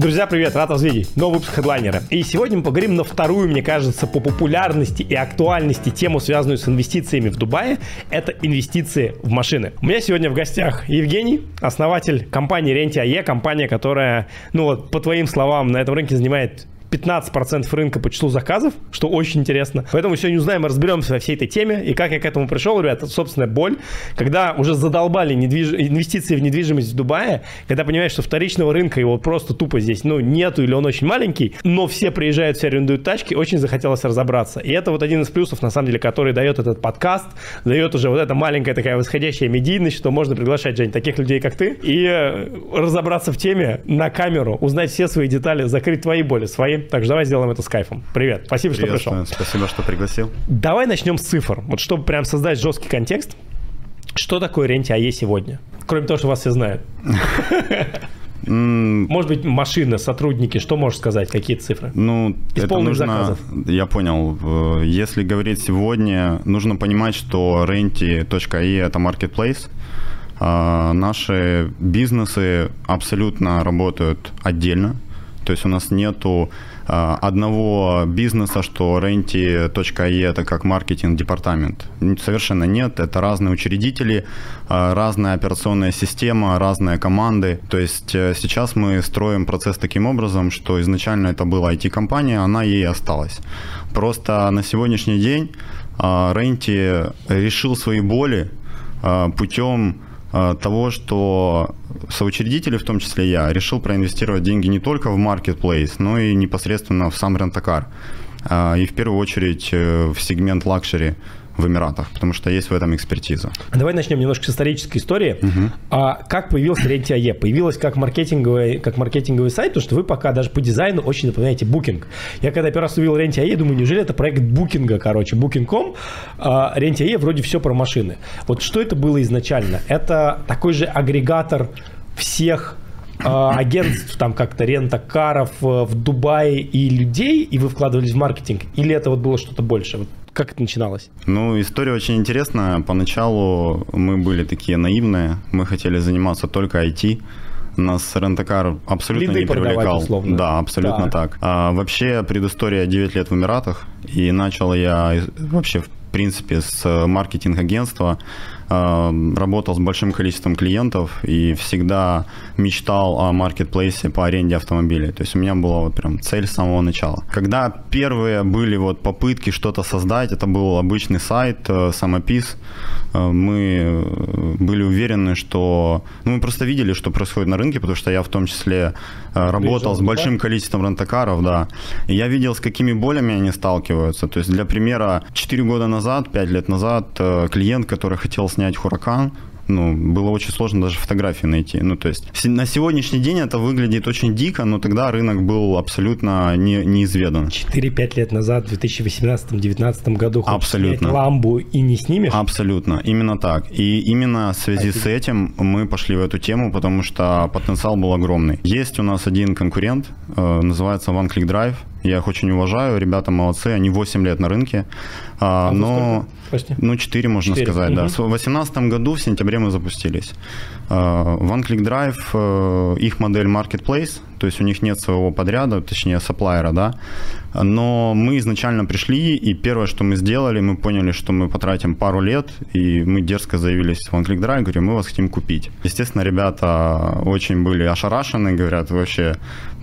Друзья, привет, рад вас видеть. Новый выпуск хедлайнера. И сегодня мы поговорим на вторую, мне кажется, по популярности и актуальности тему, связанную с инвестициями в Дубае. Это инвестиции в машины. У меня сегодня в гостях Евгений, основатель компании Renti.ae, компания, которая, ну вот, по твоим словам, на этом рынке занимает 15% рынка по числу заказов, что очень интересно. Поэтому сегодня узнаем и разберемся во всей этой теме. И как я к этому пришел, ребята, собственная боль. Когда уже задолбали недвиж... инвестиции в недвижимость в Дубае, когда понимаешь, что вторичного рынка его просто тупо здесь ну, нету или он очень маленький, но все приезжают, все арендуют тачки, очень захотелось разобраться. И это вот один из плюсов, на самом деле, который дает этот подкаст, дает уже вот эта маленькая такая восходящая медийность, что можно приглашать, Жень, таких людей, как ты, и э, разобраться в теме на камеру, узнать все свои детали, закрыть твои боли, свои так что давай сделаем это с кайфом. Привет, спасибо, что пришел. Спасибо, что пригласил. Давай начнем с цифр. Вот чтобы прям создать жесткий контекст, что такое Ренти АЕ сегодня? Кроме того, что вас все знают. Может быть, машины, сотрудники, что можешь сказать, какие цифры? Ну, Из это нужно, заказов. я понял. Если говорить сегодня, нужно понимать, что Renti.ie это marketplace. А наши бизнесы абсолютно работают отдельно. То есть у нас нету одного бизнеса, что Renti.e это как маркетинг-департамент. Совершенно нет. Это разные учредители, а, разная операционная система, разные команды. То есть э, сейчас мы строим процесс таким образом, что изначально это была IT-компания, она ей осталась. Просто на сегодняшний день Renti решил свои боли путем Э, того, что соучредители, в том числе я, решил проинвестировать деньги не только в marketplace, но и непосредственно в сам рентакар. Э, и в первую очередь э, в сегмент лакшери в Эмиратах, потому что есть в этом экспертиза. Давай начнем немножко с исторической истории. Угу. А как появился Renty.ae? Появилась как маркетинговый, как маркетинговый сайт, потому что вы пока даже по дизайну очень напоминаете Booking. Я когда первый раз увидел Renty.ae, думаю, неужели это проект Booking'а, короче, Booking.com, а Renty.ae вроде все про машины. Вот что это было изначально? Это такой же агрегатор всех а, агентств, там как-то rent-a-car ов э, в Дубае и людей, и вы вкладывались в маркетинг? Или это вот было что-то больше? Вот как это начиналось? Ну, история очень интересная. Поначалу мы были такие наивные, мы хотели заниматься только IT, нас рентакар абсолютно Лиды не привлекал. Условно. Да, абсолютно так. так. А, вообще, предыстория 9 лет в Эмиратах, и начал я вообще, в принципе, с маркетинг-агентства работал с большим количеством клиентов и всегда мечтал о маркетплейсе по аренде автомобилей. То есть у меня была вот прям цель с самого начала. Когда первые были вот попытки что-то создать, это был обычный сайт, э, самопис, э, мы были уверены, что... Ну, мы просто видели, что происходит на рынке, потому что я в том числе э, работал с большим количеством рентакаров, да. И я видел, с какими болями они сталкиваются. То есть, для примера, 4 года назад, 5 лет назад, клиент, который хотел снять снять Хуракан, ну, было очень сложно даже фотографии найти. Ну, то есть на сегодняшний день это выглядит очень дико, но тогда рынок был абсолютно не, неизведан. 4-5 лет назад, в 2018-2019 году, абсолютно. ламбу и не снимешь? Абсолютно, именно так. И именно в связи а с этим мы пошли в эту тему, потому что потенциал был огромный. Есть у нас один конкурент, э, называется One Click Drive. Я их очень уважаю, ребята молодцы, они 8 лет на рынке. А, а но, ну, 4, можно 4. сказать, угу. да. В 2018 году, в сентябре мы запустились. А, One Click Drive, э, их модель Marketplace, то есть у них нет своего подряда, точнее, сапплайера, да. Но мы изначально пришли, и первое, что мы сделали, мы поняли, что мы потратим пару лет, и мы дерзко заявились в One Click Drive, говорим, мы вас хотим купить. Естественно, ребята очень были ошарашены, говорят, вообще,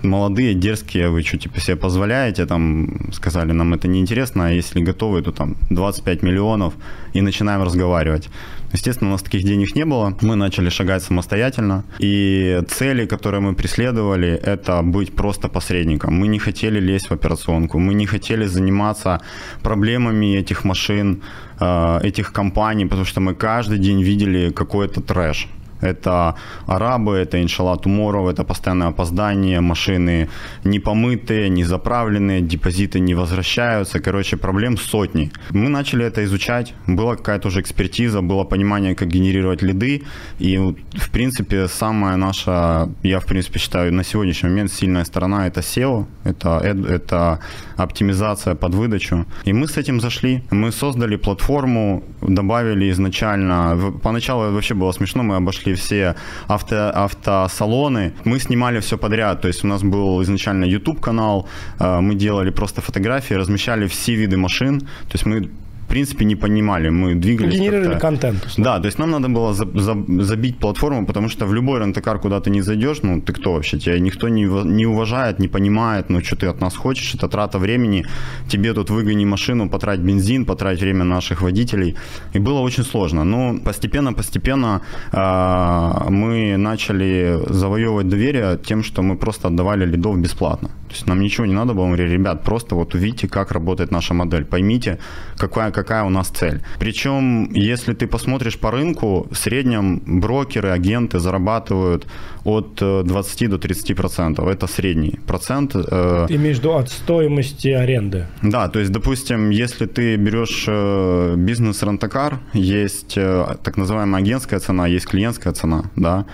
молодые, дерзкие, вы что, типа, себе позволяете, там, сказали, нам это неинтересно, а если готовы, то там 25 миллионов, и начинаем разговаривать. Естественно, у нас таких денег не было, мы начали шагать самостоятельно, и цели, которые мы преследовали, это быть просто посредником. Мы не хотели лезть в операционку, мы не хотели заниматься проблемами этих машин, э, этих компаний, потому что мы каждый день видели какой-то трэш. Это арабы, это иншалла туморов, это постоянное опоздание, машины не помытые, не заправленные, депозиты не возвращаются. Короче, проблем сотни. Мы начали это изучать, была какая-то уже экспертиза, было понимание, как генерировать лиды. И, в принципе, самая наша, я, в принципе, считаю, на сегодняшний момент сильная сторона – это SEO, это, это оптимизация под выдачу. И мы с этим зашли. Мы создали платформу, добавили изначально, поначалу вообще было смешно, мы обошли обошли все авто, автосалоны. Мы снимали все подряд, то есть у нас был изначально YouTube-канал, э, мы делали просто фотографии, размещали все виды машин, то есть мы в принципе, не понимали. Мы двигались Генерировали контент. Да, то есть нам надо было за, за, забить платформу, потому что в любой рентакар, куда ты не зайдешь, ну, ты кто вообще? Тебя никто не, не уважает, не понимает, ну, что ты от нас хочешь, это трата времени. Тебе тут выгони машину, потрать бензин, потрать время наших водителей. И было очень сложно. Но постепенно-постепенно э, мы начали завоевывать доверие тем, что мы просто отдавали лидов бесплатно. То есть нам ничего не надо было. Мы говорили, ребят, просто вот увидите, как работает наша модель. Поймите, какая, какая у нас цель. Причем, если ты посмотришь по рынку, в среднем брокеры, агенты зарабатывают от 20 э, до 30 процентов. Это средний процент. Э, ты имеешь в виду от стоимости аренды? Да, то есть, допустим, если ты берешь э, бизнес рентакар, есть так называемая агентская цена, есть клиентская цена, да,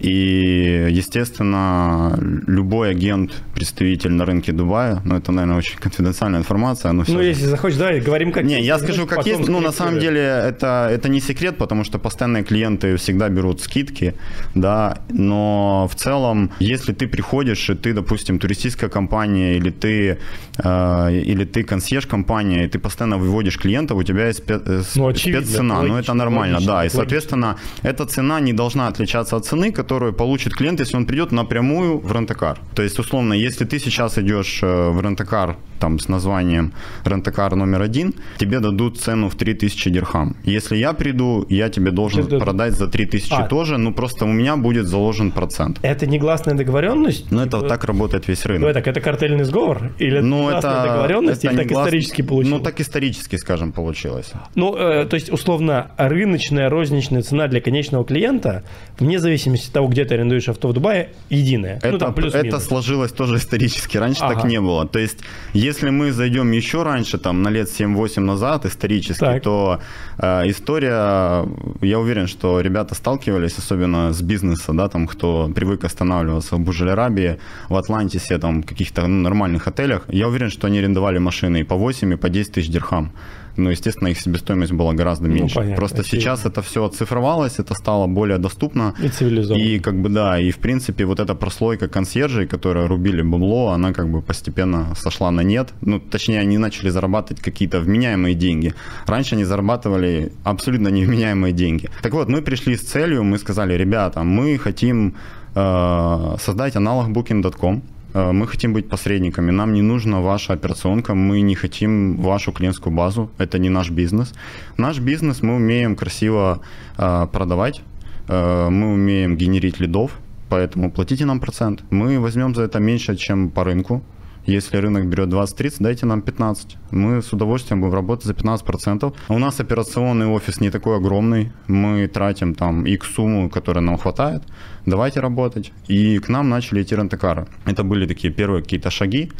и, естественно, любой агент, представитель на рынке Дубая, ну, это, наверное, очень конфиденциальная информация. Но ну, если захочешь, давай говорим как Не, есть, я скажу, как есть. Ну, на самом деле, это, это не секрет, потому что постоянные клиенты всегда берут скидки, да, но в целом, если ты приходишь, и ты, допустим, туристическая компания, или ты, э, или ты консьерж-компания, и ты постоянно выводишь клиентов, у тебя есть спец, э, ну, спеццена, ну, это нормально, логично, да, и, соответственно, эта цена не должна отличаться от цены, которую получит клиент, если он придет напрямую в рентакар. То есть, условно, если ты сейчас идешь э, в рентакар там с названием рентакар номер один, тебе дадут цену в 3000 дирхам. Если я приду, я тебе должен Ты продать за 3000 а. тоже, ну просто у меня будет заложен процент. Это негласная договоренность? Ну это вот так работает весь рынок. Ну это, это картельный сговор? Или ну, это договоренность, это или так глас... исторически получилось? Ну так исторически, скажем, получилось. Ну, э, то есть, условно, рыночная розничная цена для конечного клиента, вне зависимости от того, где ты арендуешь авто в Дубае, единая. Это, ну, там, это сложилось тоже исторически. Раньше ага. так не было. То есть, если мы зайдем еще раньше, там, на лет 7-8 назад, исторически, так. то э, история, я уверен, что ребята сталкивались, особенно с бизнеса, да, там, кто привык останавливаться в Буджель-Арабии, в Атлантисе, там, каких-то ну, нормальных отелях. Я уверен, что они арендовали машины и по 8, и по 10 тысяч дирхам но, естественно, их себестоимость была гораздо ну, меньше. Ну, понятно, Просто очевидно. сейчас это все оцифровалось, это стало более доступно. И цивилизованно. И как бы да, и в принципе вот эта прослойка консьержей, которые рубили бабло, она как бы постепенно сошла на нет. Ну, точнее, они начали зарабатывать какие-то вменяемые деньги. Раньше они зарабатывали абсолютно невменяемые деньги. Так вот, мы пришли с целью, мы сказали, ребята, мы хотим э, создать аналог Booking.com, мы хотим быть посредниками, нам не нужна ваша операционка, мы не хотим вашу клиентскую базу, это не наш бизнес. Наш бизнес мы умеем красиво э, продавать, э, мы умеем генерить лидов, поэтому платите нам процент. Мы возьмем за это меньше, чем по рынку, если рынок берет 20-30, дайте нам 15. Мы с удовольствием будем работать за 15%. У нас операционный офис не такой огромный. Мы тратим там X сумму, которая нам хватает. Давайте работать. И к нам начали идти рентекары. Это были такие первые какие-то шаги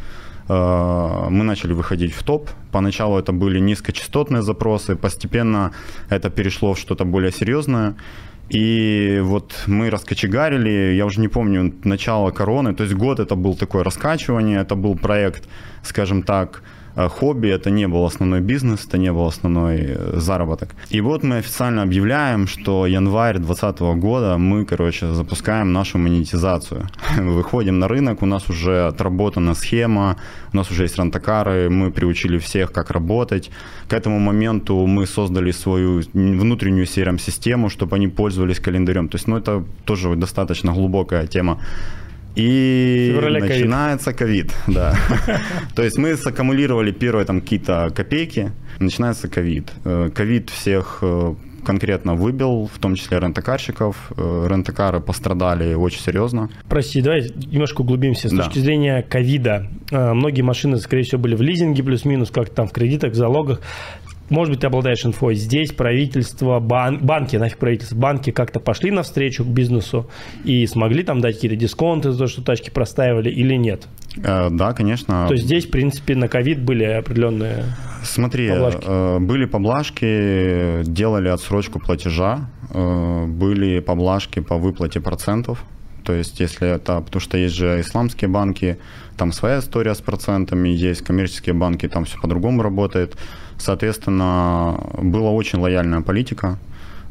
э, мы начали выходить в топ. Поначалу это были низкочастотные запросы, постепенно это перешло в что-то более серьезное. И вот мы раскочегарили, я уже не помню, начало короны, то есть год это был такое раскачивание, это был проект, скажем так, хобби, это не был основной бизнес, это не был основной э, заработок. И вот мы официально объявляем, что январь 2020 года мы, короче, запускаем нашу монетизацию. Выходим на рынок, у нас уже отработана схема, у нас уже есть рентакары, мы приучили всех, как работать. К этому моменту мы создали свою внутреннюю CRM-систему, чтобы они пользовались календарем. То есть, ну, это тоже достаточно глубокая тема. И начинается ковид, да. То есть мы саккумулировали первые там какие-то копейки, начинается ковид. Э, ковид всех э, конкретно выбил, в том числе рентакарщиков. Э, рентакары пострадали очень серьезно. Прости, давай немножко углубимся. С да. точки зрения ковида, многие машины, скорее всего, были в лизинге плюс-минус, как там в кредитах, в залогах может быть, ты обладаешь инфой. Здесь правительство, бан, банки, нафиг правительство, банки как-то пошли навстречу к бизнесу и смогли там дать какие-то дисконты за то, что тачки простаивали или нет? Э, да, конечно. То есть здесь, в принципе, на ковид были определенные Смотри, поблажки? Э, были поблажки, делали отсрочку платежа, э, были поблажки по выплате процентов. То есть, если это, потому что есть же исламские банки, там своя история с процентами, есть коммерческие банки, там все по-другому работает. Соответственно, была очень лояльная политика.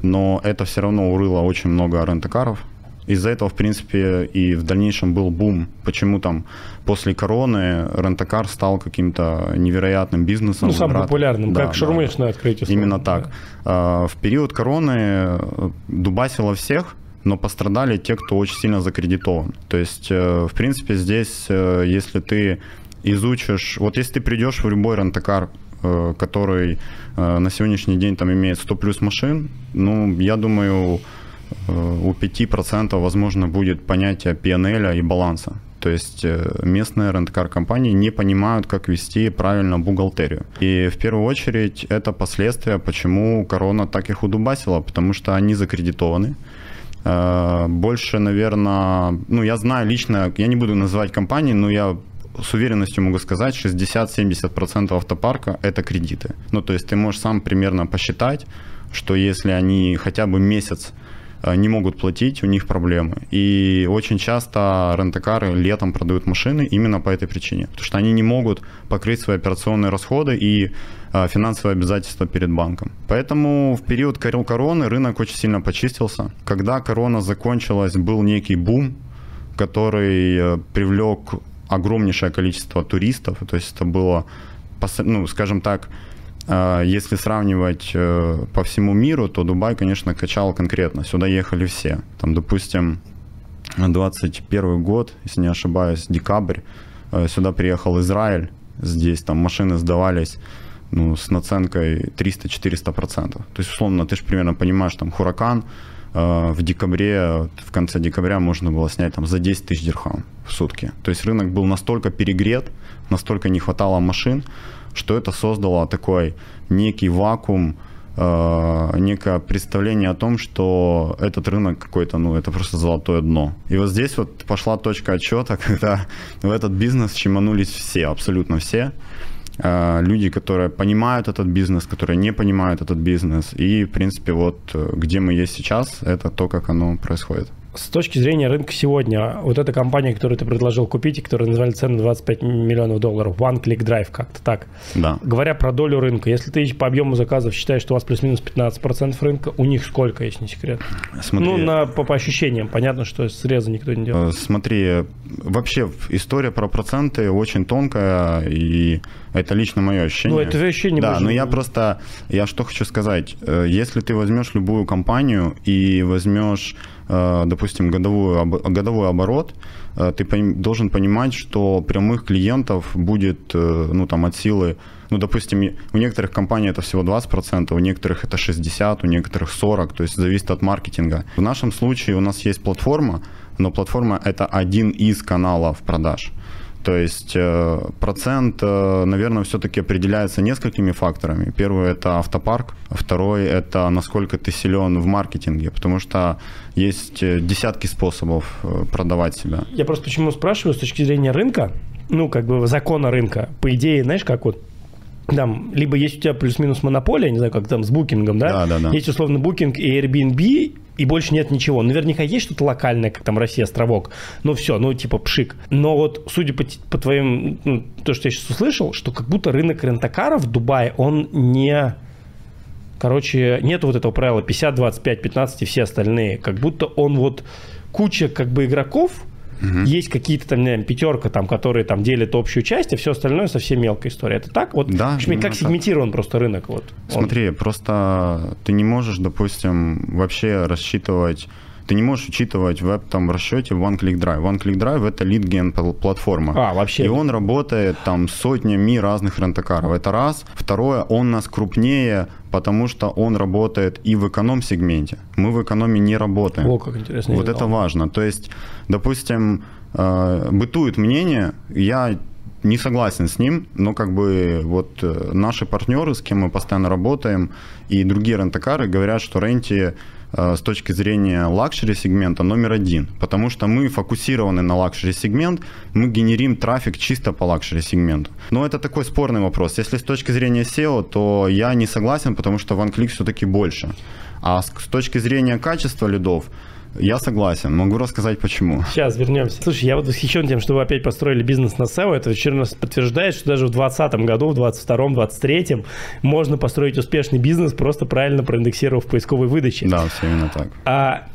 но это все равно урыло очень много рентакаров, из-за этого, в принципе, и в дальнейшем был бум. Почему там после короны рентакар стал каким-то невероятным бизнесом. Ну, самым популярным, да, как да, шаурмечное да. открытие. Именно так. Да. В период короны э, дубасило всех, но пострадали те, кто очень сильно закредитован. То есть, э, в принципе, здесь, э, если ты изучишь, вот если ты придешь в любой рентакар, который на сегодняшний день там имеет 100 плюс машин, ну, я думаю, у 5% возможно будет понятие PNL и баланса. То есть э, местные рент-кар компании не понимают, как вести правильно бухгалтерию. И в первую очередь это последствия, почему корона так их удубасила, потому что они закредитованы. Э, больше, наверное, ну я знаю лично, я не буду называть компании, но я с уверенностью могу сказать, 60-70% автопарка – это кредиты. Ну, то есть ты можешь сам примерно посчитать, что если они хотя бы месяц Э, не могут платить, у них проблемы. И очень часто рентакары летом продают машины именно по этой причине, потому что они не могут покрыть свои операционные расходы и э, финансовые обязательства перед банком. Поэтому в период короны рынок очень сильно почистился. Когда корона закончилась, был некий бум, который э, привлек огромнейшее количество туристов, то есть это было, ну, скажем так, а, если сравнивать э, по всему миру, то Дубай, конечно, качал конкретно. Сюда ехали все. Там, допустим, 21 год, если не ошибаюсь, декабрь, э, сюда приехал Израиль. Здесь там машины сдавались ну, с наценкой 300-400%. То есть, условно, ты же примерно понимаешь, там, Хуракан э, в декабре, в конце декабря можно было снять там за 10 тысяч дирхам в сутки. То есть рынок был настолько перегрет, настолько не хватало машин, что это создало такой некий вакуум, э, некое представление о том, что этот рынок какой-то, ну, это просто золотое дно. И вот здесь вот пошла точка отчета, когда в этот бизнес чеманулись все, абсолютно все. Э, люди, которые понимают этот бизнес, которые не понимают этот бизнес. И, в принципе, вот э, где мы есть сейчас, это то, как оно происходит с точки зрения рынка сегодня, вот эта компания, которую ты предложил купить, и которая назвали цену 25 миллионов долларов, One Click Drive, как-то так. Да. Говоря про долю рынка, если ты по объему заказов считаешь, что у вас плюс-минус 15% рынка, у них сколько, если не секрет? Смотри, ну, на, по, по ощущениям, понятно, что среза никто не делает. Э, смотри, вообще история про проценты очень тонкая, и это лично мое ощущение. Ну, это ощущение. Да, но я просто, я что хочу сказать, э, если ты возьмешь любую компанию и возьмешь допустим, годовую, годовой оборот, э, ты должен понимать, что прямых клиентов будет э, ну, там, от силы ну, допустим, у некоторых компаний это всего 20%, у некоторых это 60%, у некоторых 40%, то есть зависит от маркетинга. В нашем случае у нас есть платформа, но платформа это один из каналов продаж. То есть э, процент, э, наверное, все-таки определяется несколькими факторами. Первый это автопарк, второй это насколько ты силен в маркетинге, потому что есть э, десятки способов продавать себя. Я просто почему спрашиваю с точки зрения рынка, ну, как бы закона рынка. По идее, знаешь, как вот там, либо есть у тебя плюс-минус монополия, не знаю, как там с букингом, да? Да, да, да. Есть условно букинг и Airbnb, и больше нет ничего. Наверняка есть что-то локальное, как там Россия, островок. Ну все, ну типа пшик. Но вот судя по, по твоим, ну, то, что я сейчас услышал, что как будто рынок рентакаров в Дубае, он не... Короче, нет вот этого правила 50, 25, 15 и все остальные. Как будто он вот куча как бы игроков, Угу. Есть какие-то там, знаю, пятерка, там, которые там делят общую часть, а все остальное совсем мелкая история. Это так? Вот да, как сегментирован так. просто рынок? Вот, Смотри, он. просто ты не можешь, допустим, вообще рассчитывать ты не можешь учитывать в этом расчете One Click Drive. One Click Drive это лидген платформа. А, вообще. И он работает там сотнями разных рентакаров. Это раз. Второе, он нас крупнее, потому что он работает и в эконом-сегменте. Мы в экономе не работаем. О, как интересно. Вот это важно. То есть, допустим, э, бытует мнение, я не согласен с ним, но как бы вот э, наши партнеры, с кем мы постоянно работаем, и другие rent-a-car ы говорят, что Renty Э, с точки зрения лакшери сегмента номер один, потому что мы фокусированы на лакшери сегмент, мы генерим трафик чисто по лакшери сегменту. Но это такой спорный вопрос. Если с точки зрения SEO, то я не согласен, потому что OneClick все-таки больше. А с, с точки зрения качества лидов, Я согласен. Могу рассказать почему. Сейчас вернемся. Слушай, я вот восхищен тем, что вы опять построили бизнес на SEO. Это еще раз подтверждает, что даже в 2020 году, в 2022, 2023 можно построить успешный бизнес, просто правильно проиндексировав поисковой выдаче. Да, все именно так. А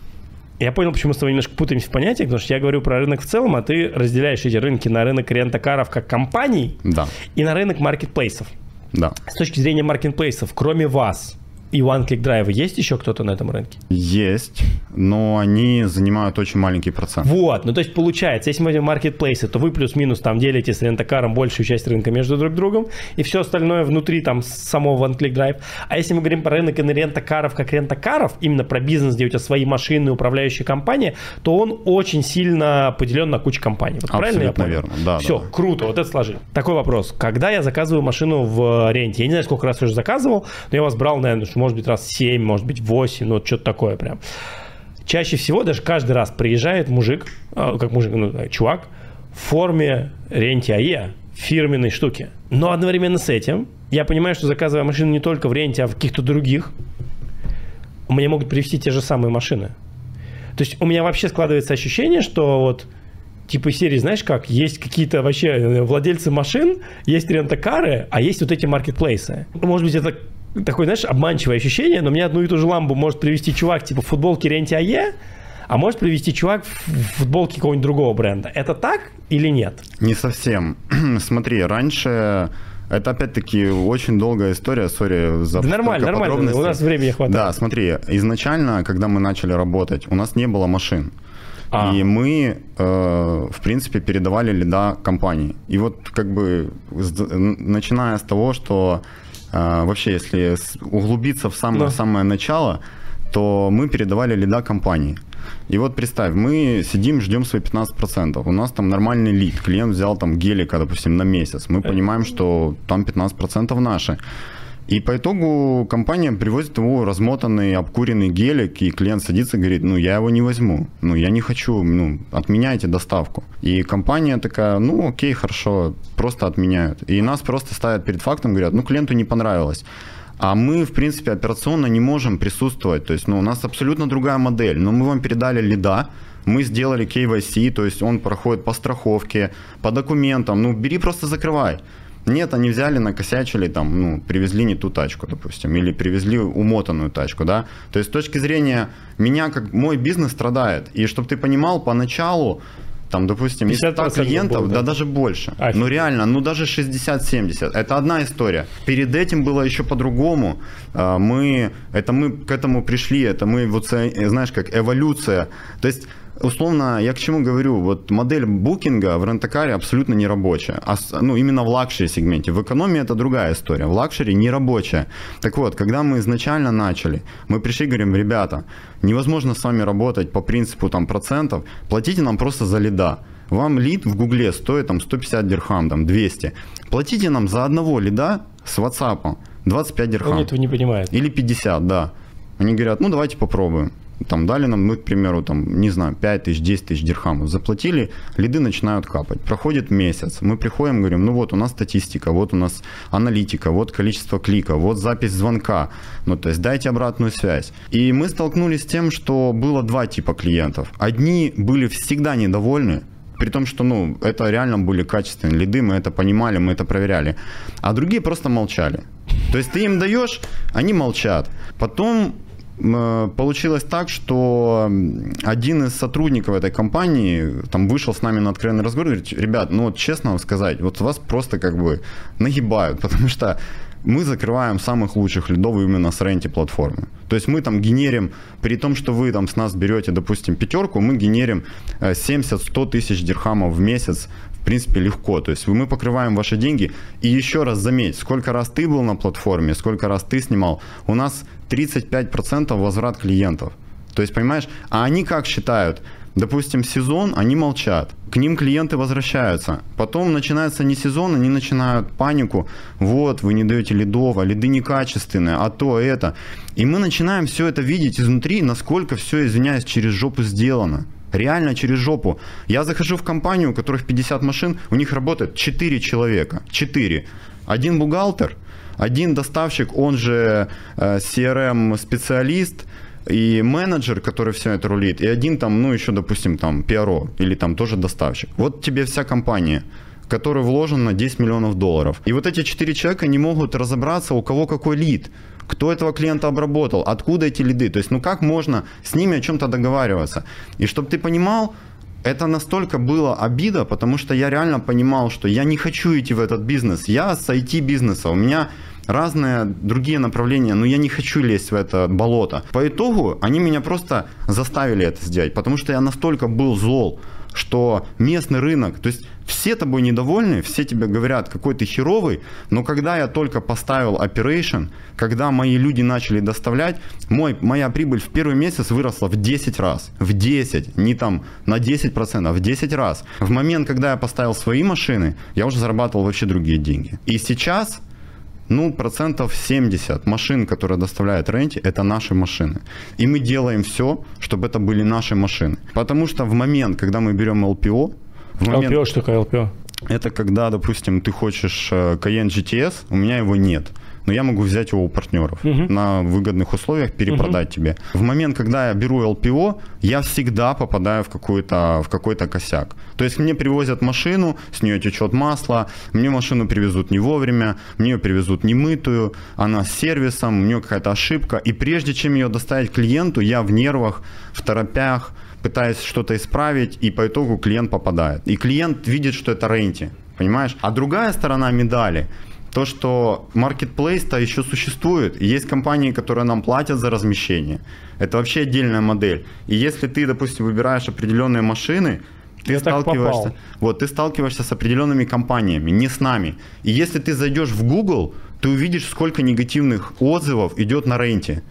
я понял, почему мы с тобой немножко путаемся в понятиях, потому что я говорю про рынок в целом, а ты разделяешь эти рынки на рынок рентакаров как компаний да. и на рынок маркетплейсов. Да. С точки зрения маркетплейсов, кроме вас, и One Click Drive есть еще кто-то на этом рынке? Есть, но они занимают очень маленький процент. Вот, ну то есть получается, если мы возьмем маркетплейсы, то вы плюс-минус там делите с рентакаром большую часть рынка между друг другом, и все остальное внутри там самого One Click Drive. А если мы говорим про рынок рентакаров как рентакаров, именно про бизнес, где у тебя свои машины, управляющая компания, то он очень сильно поделен на кучу компаний. Вот правильно я понял? верно, да. Все, да. круто, вот это сложили. Такой вопрос. Когда я заказываю машину в ренте, я не знаю, сколько раз уже заказывал, но я вас брал, наверное, может быть, раз 7, может быть, 8, ну, вот что-то такое прям. Чаще всего даже каждый раз приезжает мужик, а, как мужик, ну, чувак, в форме ренти АЕ, фирменной штуки. Но одновременно с этим я понимаю, что заказывая машину не только в ренте, а в каких-то других, мне могут привезти те же самые машины. То есть у меня вообще складывается ощущение, что вот типа серии, знаешь как, есть какие-то вообще э, владельцы машин, есть рентакары, а есть вот эти маркетплейсы. Может быть, это такое, знаешь, обманчивое ощущение, но мне одну и ту же ламбу может привести чувак типа в футболке Ренти АЕ, а может привести чувак в футболке какого-нибудь другого бренда. Это так или нет? Не совсем. Смотри, раньше это опять-таки очень долгая история, сори за да нормально, нормально, у нас времени хватает. Да, смотри, изначально, когда мы начали работать, у нас не было машин. А. И мы, э, в принципе, передавали лида компании. И вот как бы начиная с того, что вообще, если углубиться в самое, да. самое начало, то мы передавали лида компании. И вот представь, мы сидим, ждем свои 15%. У нас там нормальный лид. Клиент взял там гелика, допустим, на месяц. Мы понимаем, что там 15% наши. И по итогу компания привозит ему размотанный, обкуренный гелик, и клиент садится и говорит, ну, я его не возьму, ну, я не хочу, ну, отменяйте доставку. И компания такая, ну, окей, хорошо, просто отменяют. И нас просто ставят перед фактом, говорят, ну, клиенту не понравилось. А мы, в принципе, операционно не можем присутствовать. То есть, ну, у нас абсолютно другая модель. Но мы вам передали лида, мы сделали KYC, то есть он проходит по страховке, по документам. Ну, бери, просто закрывай. Нет, они взяли, накосячили, там, ну, привезли не ту тачку, допустим, или привезли умотанную тачку, да. То есть с точки зрения меня, как мой бизнес страдает. И чтобы ты понимал, поначалу там, допустим, если 100 клиентов, было, да? да даже больше. Офигеть. Ну реально, ну даже 60-70. Это одна история. Перед этим было еще по-другому. А, мы, это мы к этому пришли, это мы, вот, знаешь, как эволюция. То есть условно, я к чему говорю, вот модель Booking'а в rent-a-car е абсолютно не рабочая. А, ну, именно в лакшери сегменте. В экономии это другая история. В лакшери не рабочая. Так вот, когда мы изначально начали, мы пришли и говорим, ребята, невозможно с вами работать по принципу там процентов, платите нам просто за лида. Вам лид в Гугле стоит там 150 дирхам, там 200. Платите нам за одного лида с WhatsApp 25 дирхам. Он этого не понимает. Или 50, да. Они говорят, ну давайте попробуем там дали нам, мы, к примеру, там, не знаю, 5 тысяч, 10 тысяч дирхамов, заплатили, лиды начинают капать. Проходит месяц, мы приходим, говорим, ну вот у нас статистика, вот у нас аналитика, вот количество кликов, вот запись звонка, ну то есть дайте обратную связь. И мы столкнулись с тем, что было два типа клиентов. Одни были всегда недовольны, при том, что, ну, это реально были качественные лиды, мы это понимали, мы это проверяли. А другие просто молчали. То есть ты им даешь, они молчат. Потом получилось так, что один из сотрудников этой компании там вышел с нами на откровенный разговор и говорит, ребят, ну вот честно вам сказать, вот вас просто как бы нагибают, потому что мы закрываем самых лучших лидов именно с ренти платформы. То есть мы там генерим, при том, что вы там с нас берете, допустим, пятерку, мы генерим 70-100 э, тысяч дирхамов в месяц принципе, легко. То есть мы покрываем ваши деньги. И еще раз заметь, сколько раз ты был на платформе, сколько раз ты снимал, у нас 35% возврат клиентов. То есть, понимаешь, а они как считают? Допустим, сезон, они молчат. К ним клиенты возвращаются. Потом начинается не сезон, они начинают панику. Вот, вы не даете лидов, а лиды некачественные, а то, это. И мы начинаем все это видеть изнутри, насколько все, извиняюсь, через жопу сделано. Реально через жопу. Я захожу в компанию, у которых 50 машин, у них работает 4 человека. 4. Один бухгалтер, один доставщик, он же э, CRM-специалист, и менеджер, который все это рулит, и один там, ну еще, допустим, там, PRO или там тоже доставщик. Вот тебе вся компания который вложен на 10 миллионов долларов. И вот эти четыре человека не могут разобраться, у кого какой лид, кто этого клиента обработал, откуда эти лиды. То есть, ну как можно с ними о чем-то договариваться? И чтобы ты понимал, это настолько было обида, потому что я реально понимал, что я не хочу идти в этот бизнес. Я с IT-бизнеса, у меня разные другие направления, но я не хочу лезть в это болото. По итогу они меня просто заставили это сделать, потому что я настолько был зол, что местный рынок, то есть все тобой недовольны, все тебе говорят, какой ты херовый, но когда я только поставил operation, когда мои люди начали доставлять, мой, моя прибыль в первый месяц выросла в 10 раз. В 10, не там на 10%, а в 10 раз. В момент, когда я поставил свои машины, я уже зарабатывал вообще другие деньги. И сейчас ну, процентов 70 машин, которые доставляет Ренти, это наши машины. И мы делаем все, чтобы это были наши машины. Потому что в момент, когда мы берем LPO... В момент... LPO, что такое LPO? Это когда, допустим, ты хочешь э, Cayenne GTS, у меня его нет но я могу взять его у партнеров угу. на выгодных условиях, перепродать угу. тебе. В момент, когда я беру ЛПО, я всегда попадаю в, какой-то, в какой-то косяк. То есть мне привозят машину, с нее течет масло, мне машину привезут не вовремя, мне ее привезут немытую, она с сервисом, у нее какая-то ошибка. И прежде чем ее доставить клиенту, я в нервах, в торопях, пытаюсь что-то исправить, и по итогу клиент попадает. И клиент видит, что это ренти, понимаешь? А другая сторона медали – то, что marketplace-то еще существует. есть компании, которые нам платят за размещение. Это вообще отдельная модель. И если ты, допустим, выбираешь определенные машины, ты Я сталкиваешься, вот, ты сталкиваешься с определенными компаниями, не с нами. И если ты зайдешь в Google, ты увидишь, сколько негативных отзывов идет на ренте.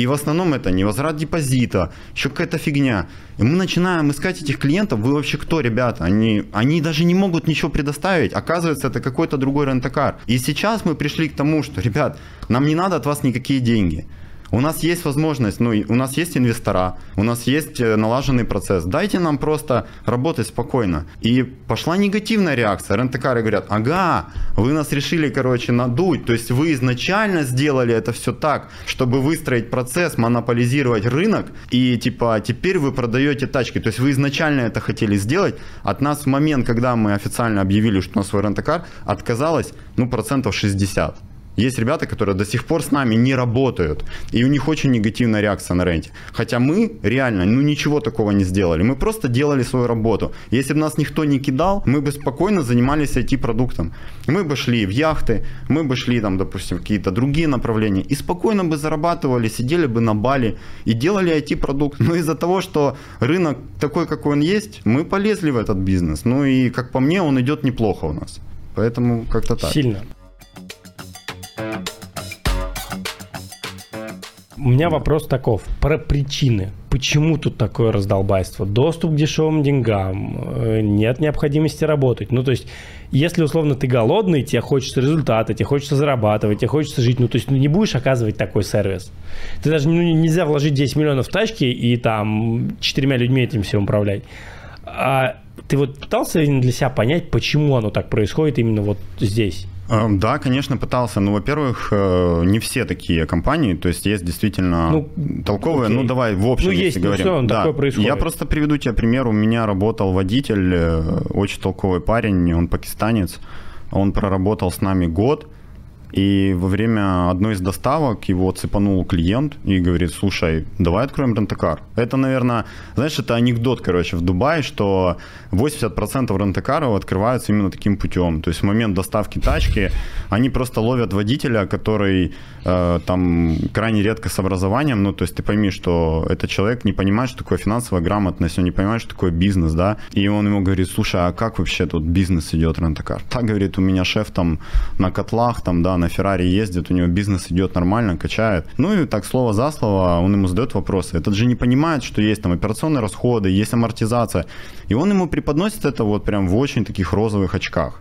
И в основном это не возврат депозита, еще какая-то фигня. И мы начинаем искать этих клиентов. Вы вообще кто, ребята? Они, они даже не могут ничего предоставить. Оказывается, это какой-то другой рентакар. И сейчас мы пришли к тому, что, ребят, нам не надо от вас никакие деньги. У нас есть возможность, ну, у нас есть инвестора, у нас есть э, налаженный процесс. Дайте нам просто работать спокойно. И пошла негативная реакция. Рентекары говорят, ага, вы нас решили, короче, надуть. То есть вы изначально сделали это все так, чтобы выстроить процесс, монополизировать рынок, и типа теперь вы продаете тачки. То есть вы изначально это хотели сделать. От нас в момент, когда мы официально объявили, что у нас свой рентекар, отказалось, ну, процентов 60. Есть ребята, которые до сих пор с нами не работают, и у них очень негативная реакция на ренте. Хотя мы реально, ну ничего такого не сделали. Мы просто делали свою работу. Если бы нас никто не кидал, мы бы спокойно занимались IT-продуктом. Мы бы шли в яхты, мы бы шли там, допустим, какие-то другие направления и спокойно бы зарабатывали, сидели бы на Бали и делали IT-продукт. Но из-за того, что рынок такой, какой он есть, мы полезли в этот бизнес. Ну и, как по мне, он идет неплохо у нас. Поэтому как-то так. Сильно. У меня вопрос таков, про причины. Почему тут такое раздолбайство? Доступ к дешевым деньгам, э, нет необходимости работать. Ну, то есть, если условно ты голодный, тебе хочется результата, тебе хочется зарабатывать, тебе хочется жить, ну, то есть, ну, не будешь оказывать такой сервис. Ты даже, ну, нельзя вложить 10 миллионов в тачки и там четырьмя людьми этим всем управлять. А ты вот пытался для себя понять, почему оно так происходит именно вот здесь? Эм, да, конечно, пытался. Ну, во-первых, э, не все такие компании, то есть есть действительно ну, толковые. Окей. Ну, давай в общем, ну, есть, если говорим. Все, да. такое происходит. Я просто приведу тебе пример. У меня работал водитель, э, очень толковый парень, он пакистанец. Он проработал с нами год. И во время одной из доставок его цепанул клиент и говорит, слушай, давай откроем рентакар. Это, наверное, знаешь, это анекдот, короче, в Дубае, что 80% рентакаров открываются именно таким путем. То есть в момент доставки тачки они просто ловят водителя, который э, там крайне редко с образованием, ну, то есть ты пойми, что этот человек не понимает, что такое финансовая грамотность, он не понимает, что такое бизнес, да, и он ему говорит, слушай, а как вообще тут бизнес идет рентакар? Так, говорит, у меня шеф там на котлах, там, да, на Феррари ездит, у него бизнес идет нормально, качает. Ну и так слово за слово он ему задает вопросы. Этот же не понимает, что есть там операционные расходы, есть амортизация. И он ему преподносит это вот прям в очень таких розовых очках.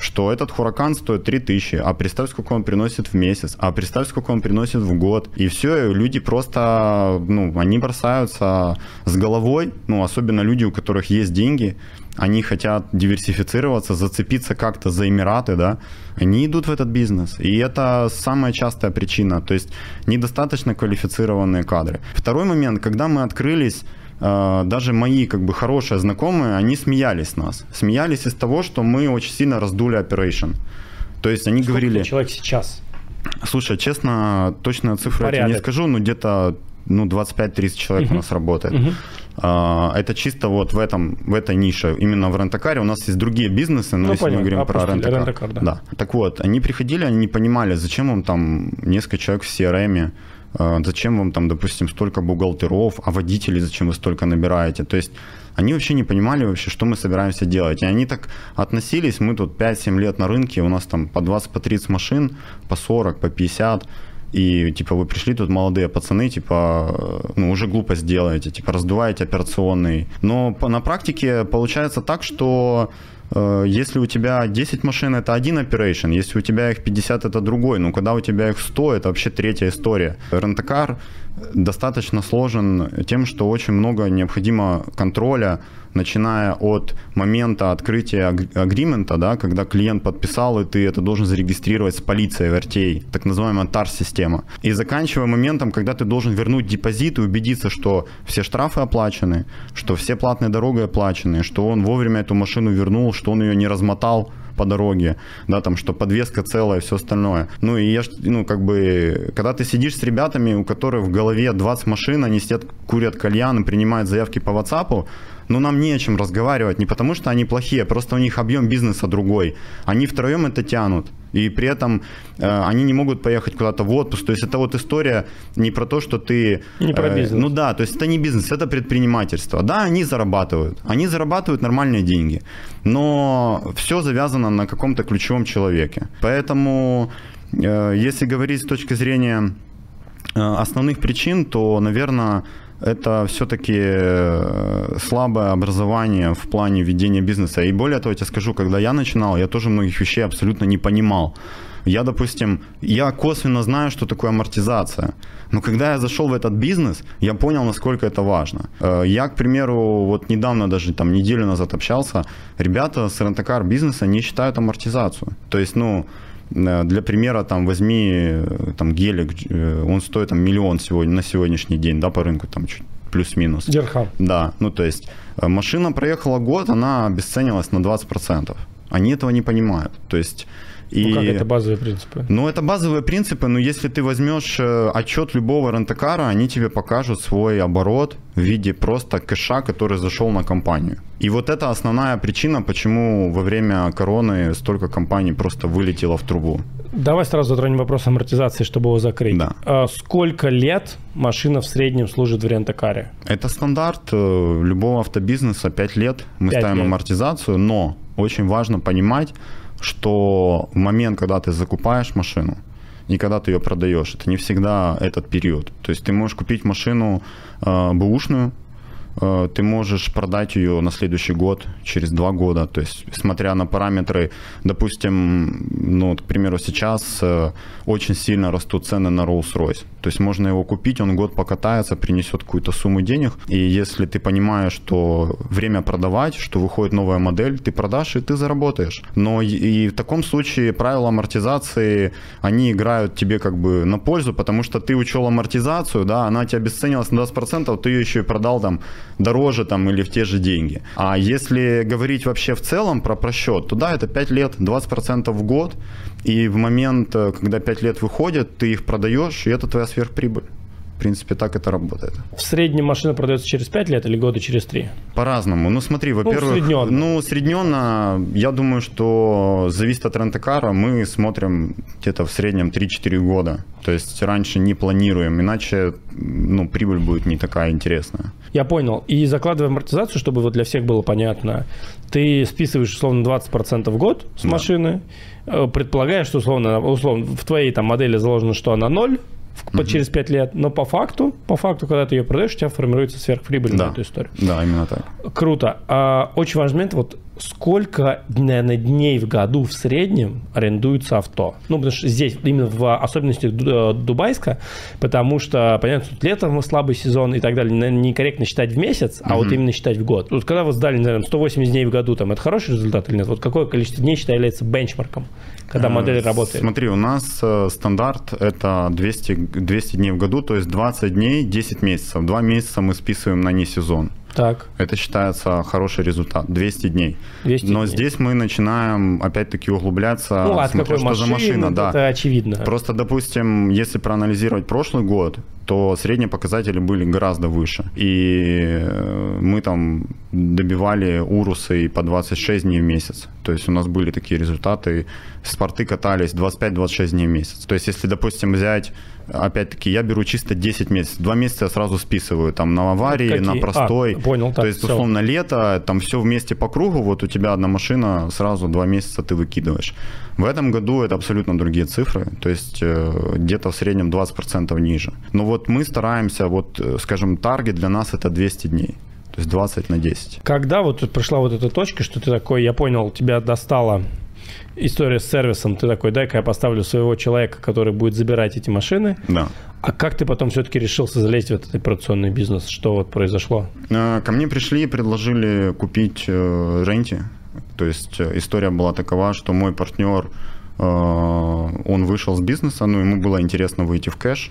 что этот Huracan стоит 3000, а представь, сколько он приносит в месяц, а представь, сколько он приносит в год. И все, люди просто, ну, они бросаются с головой, ну, особенно люди, у которых есть деньги, они хотят диверсифицироваться, зацепиться как-то за Эмираты, да, они идут в этот бизнес. И это самая частая причина, то есть недостаточно квалифицированные кадры. Второй момент, когда мы открылись, э, даже мои как бы хорошие знакомые, они смеялись с нас. Смеялись из того, что мы очень сильно раздули operation. То есть они Сколько говорили... человек сейчас? Слушай, честно, точную цифру я тебе не Порядок. скажу, но где-то ну, 25-30 человек у нас работает. А, Это чисто вот в, этом, в этой нише, именно в рентакаре. У нас есть другие бизнесы, но Ну, если мы понятно, говорим про опустили, рентакар. рент-а-кар, да. да. Так вот, они приходили, они не понимали, зачем вам там несколько человек в CRM, а, зачем вам там, допустим, столько бухгалтеров, а водителей зачем вы столько набираете. То есть они вообще не понимали вообще, что мы собираемся делать. И они так относились, мы тут 5-7 лет на рынке, у нас там по 20, по 30 машин, по 40, по 50. И типа вы пришли тут молодые пацаны, типа, э, ну уже глупость делаете, типа раздуваете операционный. Но на практике получается так, что э, если у тебя 10 машин, это один operation, если у тебя их 50, это другой. Но когда у тебя их 100, это вообще третья история. Рентакар достаточно сложен тем, что очень много необходимо контроля, начиная от момента открытия аг- агримента, да, когда клиент подписал, и ты это должен зарегистрировать с полицией в RTA, так называемая TAR-система. И заканчивая моментом, когда ты должен вернуть депозит и убедиться, что все штрафы оплачены, что все платные дороги оплачены, что он вовремя эту машину вернул, что он ее не размотал по дороге, да, там, что подвеска целая все остальное. Ну, и я, ну, как бы, когда ты сидишь с ребятами, у которых в голове 20 машин, они сидят, курят кальян и принимают заявки по WhatsApp, ну, нам не о чем разговаривать, не потому что они плохие, просто у них объем бизнеса другой. Они втроем это тянут. И при этом э, они не могут поехать куда-то в отпуск. То есть это вот история не про то, что ты... Не про э, бизнес. Ну да, то есть это не бизнес, это предпринимательство. Да, они зарабатывают. Они зарабатывают нормальные деньги. Но все завязано на каком-то ключевом человеке. Поэтому, э, если говорить с точки зрения э, основных причин, то, наверное, это все-таки э, слабое образование в плане ведения бизнеса. И более того, я тебе скажу, когда я начинал, я тоже многих вещей абсолютно не понимал. Я, допустим, я косвенно знаю, что такое амортизация. Но когда я зашел в этот бизнес, я понял, насколько это важно. Э, Я, к примеру, вот недавно, даже там неделю назад общался, ребята с рентакар бизнеса не считают амортизацию. То есть, ну, Для примера, там, возьми э, там, гелик, э, он стоит там, миллион сегодня, на сегодняшний день, да, по рынку, там, чуть плюс-минус. Дирхам. Да, ну то есть э, машина проехала год, она обесценилась на 20%. Они этого не понимают. То есть и... Ну, как это базовые принципы? Ну, это базовые принципы, но если ты возьмешь э, отчет любого рентакара, они тебе покажут свой оборот в виде просто кэша, который зашел на компанию. И вот это основная причина, почему во время короны столько компаний просто вылетело в трубу. Давай сразу затронем вопрос амортизации, чтобы его закрыть. Да. А сколько лет машина в среднем служит в рентакаре? Это стандарт э, любого автобизнеса, 5 лет мы Пять ставим лет. амортизацию, но очень важно понимать, что в момент, когда ты закупаешь машину, и когда ты ее продаешь, это не всегда этот период. То есть ты можешь купить машину э, бэушную, ты можешь продать ее на следующий год, через два года. То есть, смотря на параметры, допустим, ну, к примеру, сейчас э, очень сильно растут цены на Rolls-Royce. То есть можно его купить, он год покатается, принесет какую-то сумму денег. И если ты понимаешь, что время продавать, что выходит новая модель, ты продашь и ты заработаешь. Но и, в таком случае правила амортизации, они играют тебе как бы на пользу, потому что ты учел амортизацию, да, она тебя обесценилась на 20%, ты ее еще и продал там дороже там или в те же деньги. А если говорить вообще в целом про просчет, то да, это 5 лет, 20% в год, и в момент, э, когда 5 лет выходит, ты их продаешь, и это твоя сверхприбыль. Принципе, так это работает. В среднем машина продается через 5 лет или года через 3? По-разному. Ну, смотри, во-первых, усредненно. ну, усредненно, я думаю, что зависит от рентакара. Мы смотрим где-то в среднем 3-4 года. То есть раньше не планируем, иначе ну, прибыль будет не такая интересная. Я понял. И закладывая амортизацию, чтобы вот для всех было понятно, ты списываешь условно 20% в год с Да. машины, э, предполагаешь, что условно, условно в твоей там модели заложено, что она 0 по- через 5 лет, но по факту, по факту, когда ты ее продаешь, у тебя формируется сверхприбыль на Да. эту историю. Да, именно так. Круто. А, очень важный момент, вот сколько, наверное, дней в году в среднем арендуется авто? Ну, потому что здесь именно в особенностях э, Дубайска, потому что, понятно, тут летом слабый сезон и так далее, наверное, некорректно считать в месяц, а mm-hmm. вот именно считать в год. Вот когда вы сдали, наверное, 180 дней в году, там, это хороший результат или нет? Вот какое количество дней считается бенчмарком, когда э, модель работает? Смотри, у нас э, стандарт это 200, 200 дней в году, то есть 20 дней, 10 месяцев. Два месяца мы списываем на не сезон. Так. Это считается хороший результат. 200 дней. 200 Но дней. здесь мы начинаем опять-таки углубляться. Ну, от смотря, какой что машины, за машина, да. это очевидно. Просто, допустим, если проанализировать прошлый год, то средние показатели были гораздо выше. И э, мы там добивали урусы по 26 дней в месяц. То есть у нас были такие результаты. Спорты катались 25-26 дней в месяц. То есть если, допустим, взять опять-таки, я беру чисто 10 месяцев. Два месяца я сразу списываю там на аварии, Какие? на простой. А, понял, так, То есть, все. условно, лето, там все вместе по кругу, вот у тебя одна машина, сразу два месяца ты выкидываешь. В этом году это абсолютно другие цифры, то есть э, где-то в среднем 20% ниже. Но вот мы стараемся, вот, э, скажем, таргет для нас это 200 дней. То есть 20 на 10. Когда вот тут пришла вот эта точка, что ты такой, я понял, тебя достала история с сервисом, ты такой, дай-ка я поставлю своего человека, который будет забирать эти машины. Да. А как ты потом все-таки решился залезть в этот операционный бизнес? Что вот произошло? Э, Ко мне пришли и предложили купить э, ренти. То есть э, история была такова, что мой партнер, э, он вышел с бизнеса, ну, ему было интересно выйти в кэш.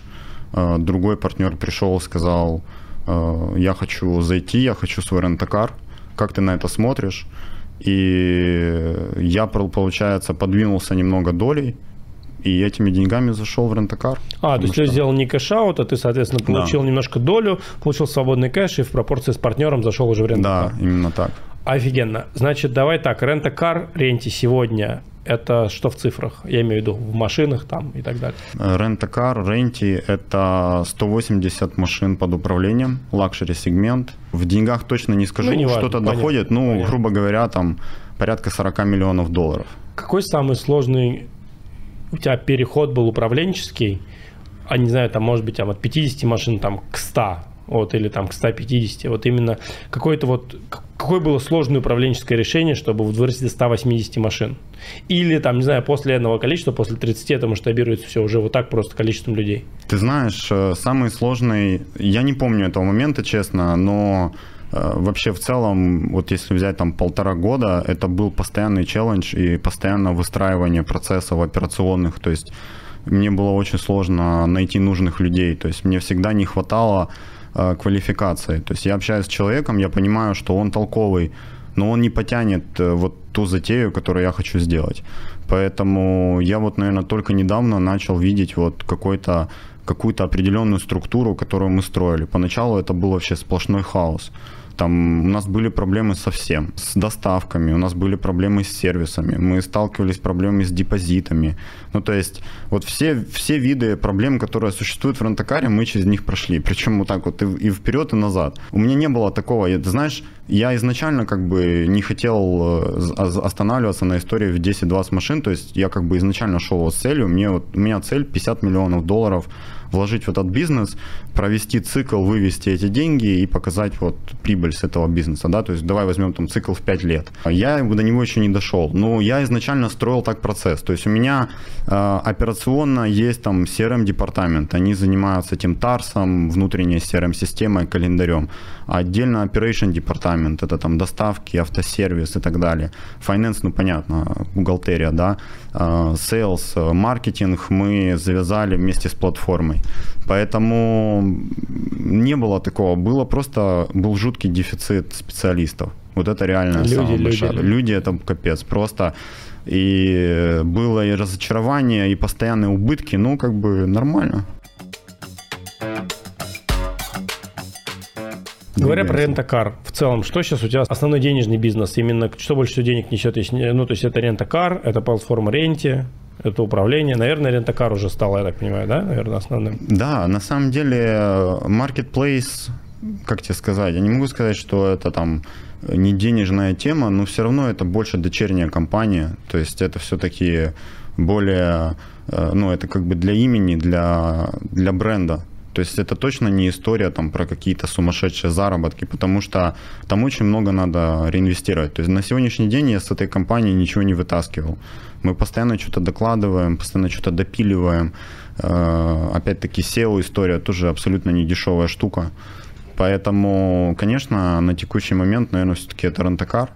Э, Другой партнер пришел, сказал, э, я хочу зайти, я хочу свой rent-a-car. Как ты на это смотришь? И я, пол- получается, подвинулся немного долей, и этими деньгами зашел в rent-a-car. А, то есть ты что- сделал не cash out, а ты, соответственно, Да. получил немножко долю, получил свободный cash и в пропорции с партнером зашел уже в rent Да, именно так. Офигенно. Значит, давай так, rent-a-car Renty сегодня это что в цифрах? Я имею в виду в машинах там и так далее. Rent-a-car, Renty – это 180 машин под управлением, лакшери сегмент. В деньгах точно не скажу, Ну, не важно, что-то понятно, доходит, ну, понятно. грубо говоря, там порядка 40 миллионов долларов. Какой самый сложный у тебя переход был управленческий? А не знаю, там может быть там, от 50 машин там, к 100, вот, или там к 150. Вот именно какое-то вот какое было сложное управленческое решение, чтобы вырасти до 180 машин? Или там, не знаю, после одного количества, после 30 это масштабируется все уже вот так просто количеством людей? Ты знаешь, э, самый сложный, я не помню этого момента, честно, но э, вообще в целом, вот если взять там полтора года, это был постоянный челлендж и постоянное выстраивание процессов операционных, то есть мне было очень сложно найти нужных людей, то есть мне всегда не хватало э, квалификации, то есть я общаюсь с человеком, я понимаю, что он толковый, но он не потянет э, вот ту затею, которую я хочу сделать. Поэтому я вот, наверное, только недавно начал видеть вот какой-то какую-то определенную структуру, которую мы строили. Поначалу это был вообще сплошной хаос. Там у нас были проблемы со всем, с доставками, у нас были проблемы с сервисами, мы сталкивались с проблемами с депозитами. Ну, то есть, вот все, все виды проблем, которые существуют в рентакаре, мы через них прошли. Причем вот так вот и, и вперед, и назад. У меня не было такого, я- ты знаешь, я изначально как бы не хотел э, з- останавливаться на истории в 10-20 машин, то есть я как бы изначально шел с целью, мне вот, у меня цель 50 миллионов долларов вложить в этот бизнес, провести цикл, вывести эти деньги и показать вот прибыль с этого бизнеса, да, то есть давай возьмем там цикл в 5 лет. Я до него еще не дошел, но я изначально строил так процесс, то есть у меня э, операционно есть там CRM-департамент, они занимаются этим тарсом, внутренней CRM-системой, календарем, отдельно operation департамент, это там доставки, автосервис и так далее. Finance, ну понятно, бухгалтерия, да, Э, sales, маркетинг мы завязали вместе с платформой. Поэтому не было такого, было просто, был жуткий дефицит специалистов. Вот это реально Люди, самая люди, большая. люди. Люди это капец, просто и было и разочарование, и постоянные убытки, ну, как бы нормально. Говоря про рентакар, в целом, что сейчас у тебя основной денежный бизнес? Именно что больше всего денег несет? Ну, то есть это рентакар, это платформа ренте, это управление. Наверное, рентакар уже стал, я так понимаю, да, наверное, основным. Да, на самом деле marketplace, как тебе сказать, я не могу сказать, что это там не денежная тема, но все равно это больше дочерняя компания, то есть это все-таки более, э, ну это как бы для имени, для, для бренда. То есть это точно не история там про какие-то сумасшедшие заработки, потому что там очень много надо реинвестировать. То есть на сегодняшний день я с этой компании ничего не вытаскивал. Мы постоянно что-то докладываем, постоянно что-то допиливаем. Э, опять-таки SEO история тоже абсолютно не дешевая штука. Поэтому, конечно, на текущий момент, наверное, все-таки это рентакар.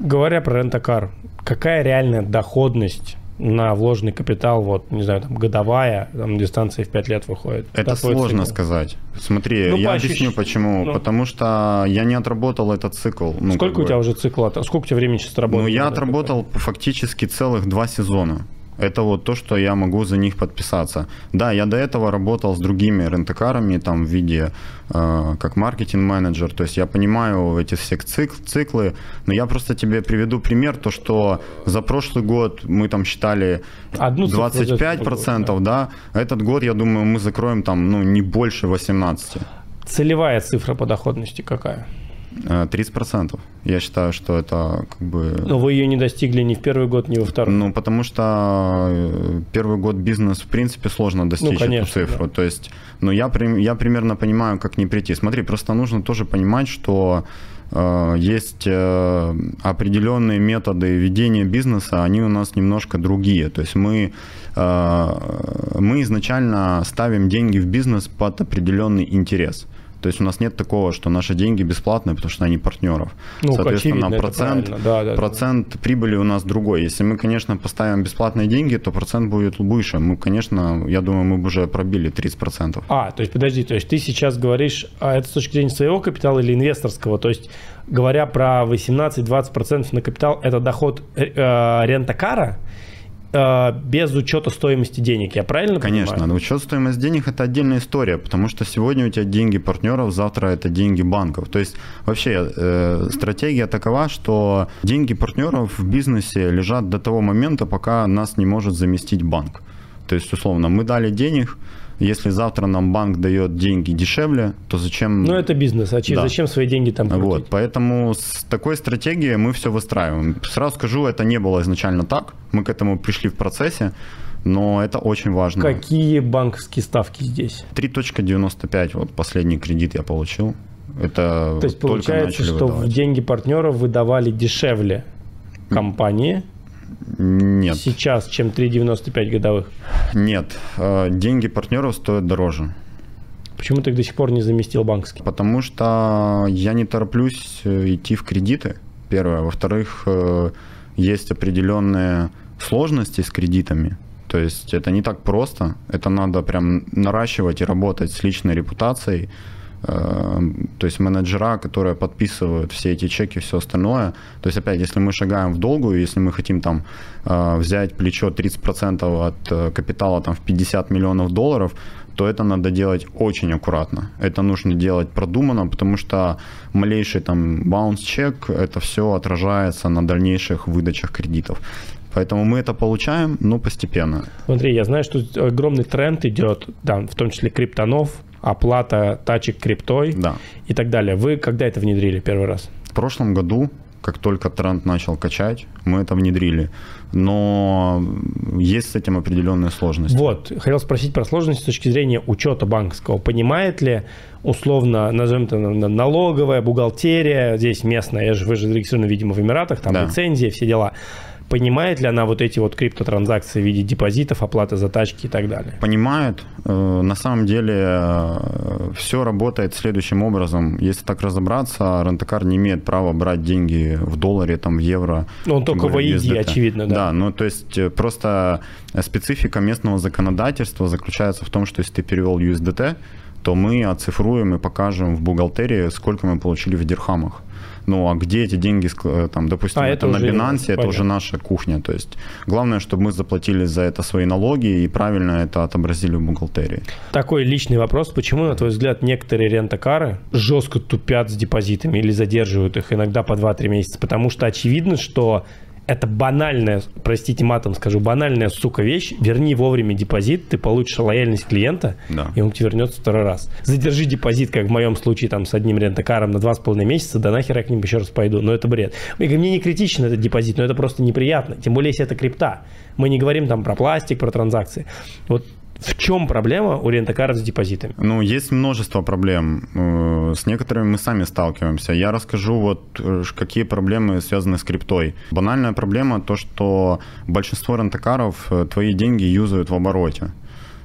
Говоря про рентакар, какая реальная доходность на вложенный капитал, вот, не знаю, там, годовая, там, дистанция в 5 лет выходит? Это сложно цикл? сказать. Смотри, ну, я ощущ... объясню почему. Ну. Потому что я не отработал этот цикл. Ну, Сколько у тебя уже цикла? Сколько у тебя времени сейчас работает? Ну, я отработал такой? фактически целых два сезона. Это вот то, что я могу за них подписаться. Да, я до этого работал с другими рентекарами, там в виде э, как маркетинг-менеджер, то есть я понимаю эти все цикл, циклы, но я просто тебе приведу пример, то, что за прошлый год мы там считали Одну 25%, да, этот год, я думаю, мы закроем там, ну, не больше 18%. Целевая цифра по доходности какая? 30%. Э, Я считаю, что это как бы... Но вы ее не достигли ни в первый год, ни во второй. Ну, потому что э, первый год бизнес, в принципе, сложно достичь ну, конечно, эту цифру. Да. То есть, ну, я, я примерно понимаю, как не прийти. Смотри, просто нужно тоже понимать, что э, есть э, определенные методы ведения бизнеса, они у нас немножко другие. То есть мы, э, мы изначально ставим деньги в бизнес под определенный интерес. То есть у нас нет такого, что наши деньги бесплатные, потому что они партнеров. Ну, Соответственно, очевидно, процент, да, да, процент да. прибыли у нас другой. Если мы, конечно, поставим бесплатные деньги, то процент будет выше. Мы, конечно, я думаю, мы бы уже пробили 30%. А, то есть подожди, то есть ты сейчас говоришь, а это с точки зрения своего капитала или инвесторского? То есть говоря про 18-20% на капитал, это доход э, э рента-кара? Э, без учета стоимости денег, я правильно Конечно, понимаю? но учет стоимости денег это отдельная история, потому что сегодня у тебя деньги партнеров, завтра это деньги банков. То есть вообще э, стратегия такова, что деньги партнеров в бизнесе лежат до того момента, пока нас не может заместить банк. То есть, условно, мы дали денег, если завтра нам банк дает деньги дешевле, то зачем... Ну, это бизнес, а да. зачем свои деньги там крутить? Вот, поэтому с такой стратегией мы все выстраиваем. Сразу скажу, это не было изначально так, мы к этому пришли в процессе, но это очень важно. Какие банковские ставки здесь? 3.95, вот последний кредит я получил. Это То есть получается, что выдавать. в деньги партнеров выдавали дешевле компании, нет. Сейчас, чем 3,95 годовых? Нет. Э, деньги партнеров стоят дороже. Почему ты до сих пор не заместил банковский? Потому что я не тороплюсь э, идти в кредиты, первое. Во-вторых, э, есть определенные сложности с кредитами. То есть это не так просто. Это надо прям наращивать и работать с личной репутацией то есть менеджера, которые подписывают все эти чеки, все остальное. То есть опять, если мы шагаем в долгую, если мы хотим там э, взять плечо 30% от э, капитала там в 50 миллионов долларов, то это надо делать очень аккуратно. Это нужно делать продуманно, потому что малейший там баунс-чек, это все отражается на дальнейших выдачах кредитов. Поэтому мы это получаем, но постепенно. Смотри, я знаю, что огромный тренд идет, там, в том числе криптонов, оплата тачек криптой да. и так далее. Вы когда это внедрили первый раз? В прошлом году, как только тренд начал качать, мы это внедрили. Но есть с этим определенные сложности. Вот, хотел спросить про сложности с точки зрения учета банковского. Понимает ли условно, назовем это налоговая, бухгалтерия, здесь местная, я же, вы же зарегистрированы, видимо, в Эмиратах, там да. лицензия, все дела Понимает ли она вот эти вот криптотранзакции в виде депозитов, оплаты за тачки и так далее? Понимает. Э, на самом деле э, все работает следующим образом. Если так разобраться, рентакар не имеет права брать деньги в долларе, там, в евро. Ну, он только в AED, очевидно, да. Да, ну то есть э, просто специфика местного законодательства заключается в том, что если ты перевел USDT, то мы оцифруем и покажем в бухгалтерии, сколько мы получили в дирхамах. Ну, а где эти деньги, э, там, допустим, а, это, это на Binance, это уже наша кухня. То есть главное, чтобы мы заплатили за это свои налоги и правильно это отобразили в бухгалтерии. Такой личный вопрос. Почему, на твой взгляд, некоторые рентакары жестко тупят с депозитами или задерживают их иногда по 2-3 месяца? Потому что очевидно, что это банальная, простите матом скажу, банальная, сука, вещь. Верни вовремя депозит, ты получишь лояльность клиента, да. и он тебе вернется второй раз. Задержи депозит, как в моем случае там с одним рентакаром на 2,5 месяца, да нахер я к ним еще раз пойду. Но это бред. Мне не критичен этот депозит, но это просто неприятно. Тем более, если это крипта. Мы не говорим там про пластик, про транзакции. Вот В чем проблема у рентакаров с депозитами? Ну, есть множество проблем. Э, с некоторыми мы сами сталкиваемся. Я расскажу, вот э, какие проблемы связаны с криптой. Банальная проблема то, что большинство рентакаров э, твои деньги юзают в обороте.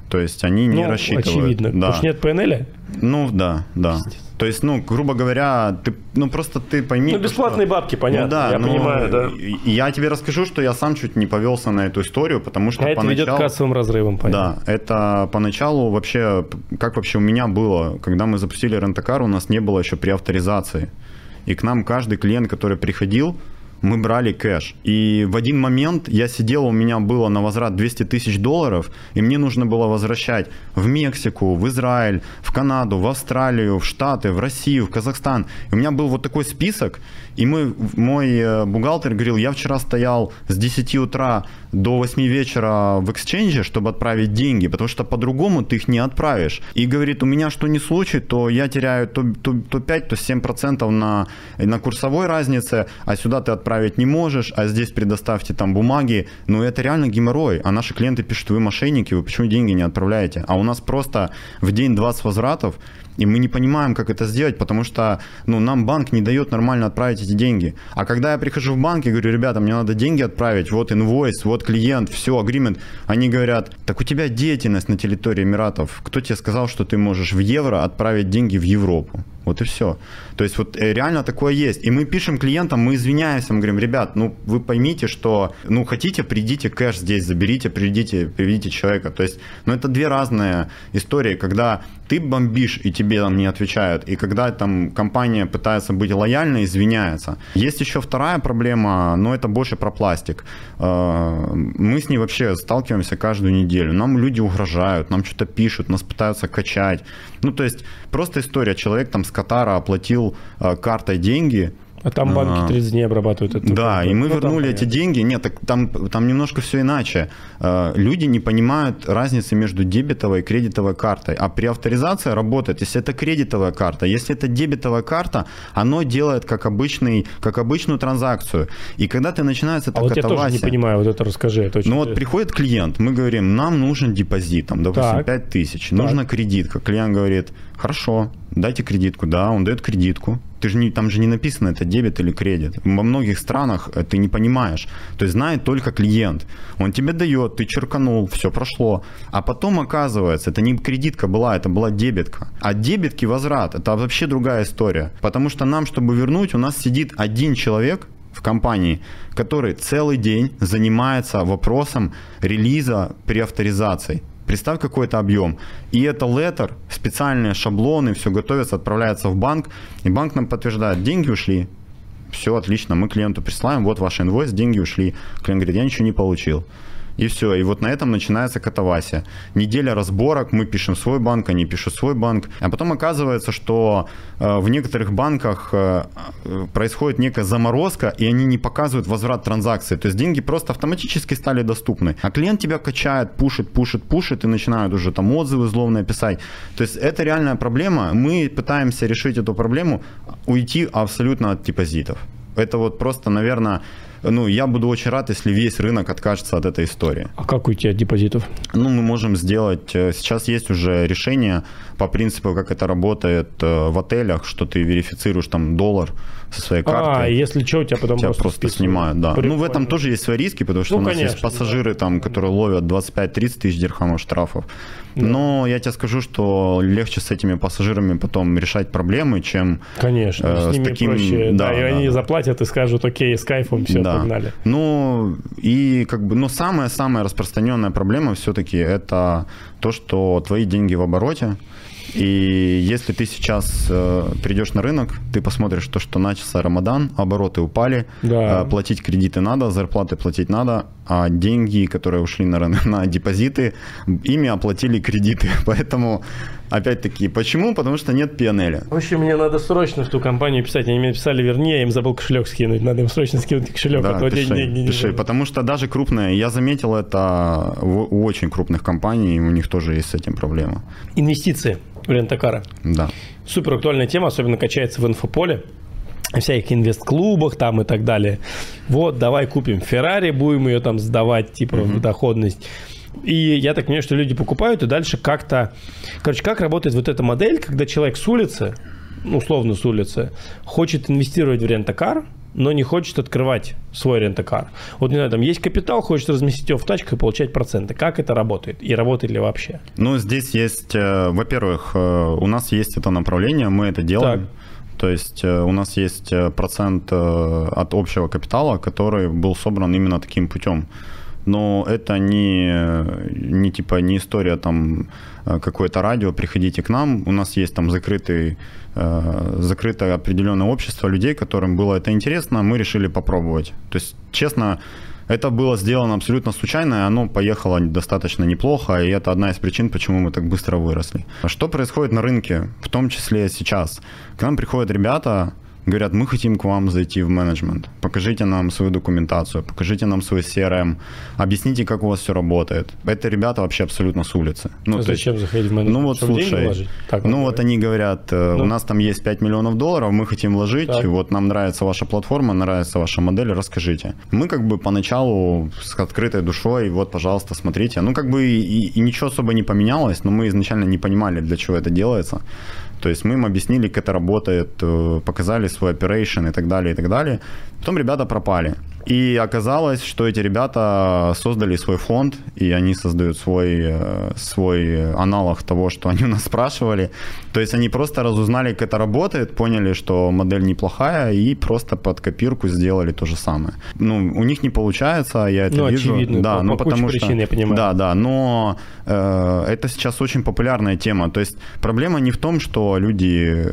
То есть они не ну, рассчитывают. очевидно. Да. Потому что нет PNL? Ну, да, да. То есть, ну, грубо говоря, ты, ну, просто ты пойми... Ну, бесплатные что... бабки, понятно, ну, да, я ну, понимаю, да. Я тебе расскажу, что я сам чуть не повелся на эту историю, потому что а поначалу... это ведет к кассовым разрывам, понятно. Да, это поначалу вообще, как вообще у меня было, когда мы запустили рентакар, у нас не было еще преавторизации. И к нам каждый клиент, который приходил, мы брали кэш. И в один момент я сидел, у меня было на возврат 200 тысяч долларов, и мне нужно было возвращать в Мексику, в Израиль, в Канаду, в Австралию, в Штаты, в Россию, в Казахстан. И у меня был вот такой список, и мы, мой э, бухгалтер говорил, я вчера стоял с 10 утра до 8 вечера в эксченже, чтобы отправить деньги, потому что по-другому ты их не отправишь. И говорит, у меня что ни случай, то я теряю то, то, то 5, то 7% на, на курсовой разнице, а сюда ты отправить не можешь, а здесь предоставьте там бумаги. Ну это реально геморрой. А наши клиенты пишут, вы мошенники, вы почему деньги не отправляете? А у нас просто в день 20 возвратов, и мы не понимаем, как это сделать, потому что ну, нам банк не дает нормально отправить эти деньги. А когда я прихожу в банк и говорю, ребята, мне надо деньги отправить, вот инвойс, вот клиент, все, агримент, они говорят, так у тебя деятельность на территории Эмиратов. Кто тебе сказал, что ты можешь в евро отправить деньги в Европу? Вот и все. То есть вот э, реально такое есть. И мы пишем клиентам, мы извиняемся, мы говорим, ребят, ну вы поймите, что, ну хотите, придите кэш здесь, заберите, придите, приведите человека. То есть, ну это две разные истории, когда ты бомбишь и тебе там не отвечают, и когда там компания пытается быть лояльной, извиняется. Есть еще вторая проблема, но это больше про пластик. Э, мы с ней вообще сталкиваемся каждую неделю. Нам люди угрожают, нам что-то пишут, нас пытаются качать. Ну, то есть просто история. Человек там с Катара оплатил э, картой деньги, а там банки 30 дней обрабатывают это. Да, и мы ну, вернули эти деньги. Нет, так там, там немножко все иначе. Э, люди не понимают разницы между дебетовой и кредитовой картой. А при авторизации работает, если это кредитовая карта. Если это дебетовая карта, оно делает как, обычный, как обычную транзакцию. И когда ты начинается а вот я тоже не понимаю, вот это расскажи. Это ну вот приходит клиент, мы говорим, нам нужен депозит, там, допустим, так. 5 тысяч, нужна кредитка. Клиент говорит, хорошо, дайте кредитку. Да, он дает кредитку. Ты же не, там же не написано, это дебет или кредит. Во многих странах э, ты не понимаешь. То есть знает только клиент. Он тебе дает, ты черканул, все прошло. А потом оказывается, это не кредитка была, это была дебетка. А дебетки возврат, это вообще другая история. Потому что нам, чтобы вернуть, у нас сидит один человек, в компании, который целый день занимается вопросом релиза при авторизации. Представь какой-то объем. И это letter, специальные шаблоны, все готовится, отправляется в банк, и банк нам подтверждает, деньги ушли. Все отлично, мы клиенту присылаем, вот ваш инвойс, деньги ушли. Клиент говорит, я ничего не получил. И все. И вот на этом начинается катавасия. Неделя разборок, мы пишем свой банк, они пишут свой банк. А потом оказывается, что э, в некоторых банках э, происходит некая заморозка, и они не показывают возврат транзакции. То есть деньги просто автоматически стали доступны. А клиент тебя качает, пушит, пушит, пушит, и начинают уже там отзывы зловные писать. То есть это реальная проблема. Мы пытаемся решить эту проблему, уйти абсолютно от депозитов. Это вот просто, наверное, ну, я буду очень рад, если весь рынок откажется от этой истории. А как уйти от депозитов? Ну, мы можем сделать... Э, сейчас есть уже решение по принципу, как это работает э, в отелях, что ты верифицируешь там доллар со своей карты. А, если что, у тебя потом тебя просто, просто снимают, да. Прикольно. Ну, в этом тоже есть свои риски, потому что ну, у нас конечно, есть пассажиры, да. там, которые ловят 25-30 тысяч дирхамов штрафов. Да. Но я тебе скажу, что легче с этими пассажирами потом решать проблемы, чем Конечно, э, с, ними таким, проще. Да, да, и да, они заплатят и скажут, окей, с кайфом все, да. погнали. Ну, и как бы, но самая-самая распространенная проблема все-таки это то, что твои деньги в обороте, и если ты сейчас э, придешь на рынок, ты посмотришь то, что начался Рамадан, обороты упали, да. э, платить кредиты надо, зарплаты платить надо, а деньги, которые ушли на, на депозиты, ими оплатили кредиты. Поэтому, опять-таки, почему? Потому что нет PNL. В общем, мне надо срочно в ту компанию писать. Они мне писали, вернее, я им забыл кошелек скинуть. Надо им срочно скинуть кошелек, да, а пиши, деньги пиши, Потому что даже крупные, я заметил это у очень крупных компаний, у них тоже есть с этим проблема. Инвестиции в рентакары. Да. Супер актуальная тема, особенно качается в инфополе всяких инвест-клубах там и так далее. Вот, давай купим Феррари, будем ее там сдавать, типа, mm-hmm. в доходность. И я так понимаю, что люди покупают, и дальше как-то... Короче, как работает вот эта модель, когда человек с улицы, ну, условно с улицы, хочет инвестировать в рентакар, но не хочет открывать свой рентакар. Вот, не знаю, там есть капитал, хочет разместить его в тачках и получать проценты. Как это работает? И работает ли вообще? Ну, здесь есть, э, во-первых, э, у нас есть это направление, мы это делаем. Так. То есть э, у нас есть процент от общего капитала, который был собран именно таким путем. Но это не, не типа не история там какое-то радио, приходите к нам. У нас есть там закрытый Э, закрытое определенное общество людей, которым было это интересно, мы решили попробовать. То есть, честно, это было сделано абсолютно случайно, и оно поехало достаточно неплохо, и это одна из причин, почему мы так быстро выросли. Что происходит на рынке, в том числе сейчас? К нам приходят ребята, говорят, мы хотим к вам зайти в менеджмент, покажите нам свою документацию, покажите нам свой CRM, объясните, как у вас все работает. Это ребята вообще абсолютно с улицы. Ну, а зачем есть, заходить в менеджмент? Ну вот Чтобы слушай, так, ну вот они говорят, э, ну. у нас там есть 5 миллионов долларов, мы хотим вложить, так. вот нам нравится ваша платформа, нравится ваша модель, расскажите. Мы как бы поначалу с открытой душой, вот, пожалуйста, смотрите. Ну как бы и, и ничего особо не поменялось, но мы изначально не понимали, для чего это делается. То есть мы им объяснили, как это работает, э, показали свой operation и так далее, и так далее. Потом ребята пропали. И оказалось, что эти ребята создали свой фонд, и они создают свой, э, свой аналог того, что они у нас спрашивали. То есть они просто разузнали, как это работает, поняли, что модель неплохая, и просто под копирку сделали то же самое. Ну, у них не получается, я это ну, вижу. Очевидно, да, по, ну, по потому причин, что, я понимаю. Да, да, но э, это сейчас очень популярная тема. То есть проблема не в том, что люди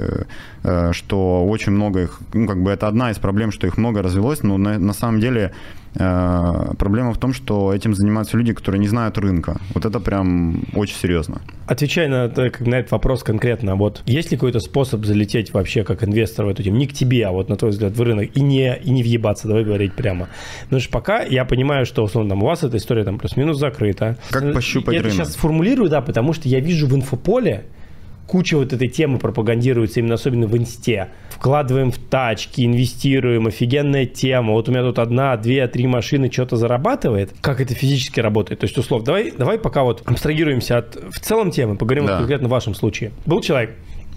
Э, что очень много их, ну, как бы это одна из проблем, что их много развелось, но на, на самом деле э, проблема в том, что этим занимаются люди, которые не знают рынка. Вот это прям очень серьезно. Отвечая на, на этот вопрос конкретно, вот есть ли какой-то способ залететь вообще как инвестор в эту тему? Не к тебе, а вот на твой взгляд в рынок и не, и не въебаться, давай говорить прямо. Потому что пока я понимаю, что условно там, у вас эта история там плюс-минус закрыта. Как пощупать я рынок? Я сейчас сформулирую, да, потому что я вижу в инфополе, куча вот этой темы пропагандируется именно особенно в инсте. Вкладываем в тачки, инвестируем, офигенная тема. Вот у меня тут одна, две, три машины что-то зарабатывает. Как это физически работает? То есть, условно, давай, давай пока вот абстрагируемся от в целом темы, поговорим да. вот конкретно в вашем случае. Был человек,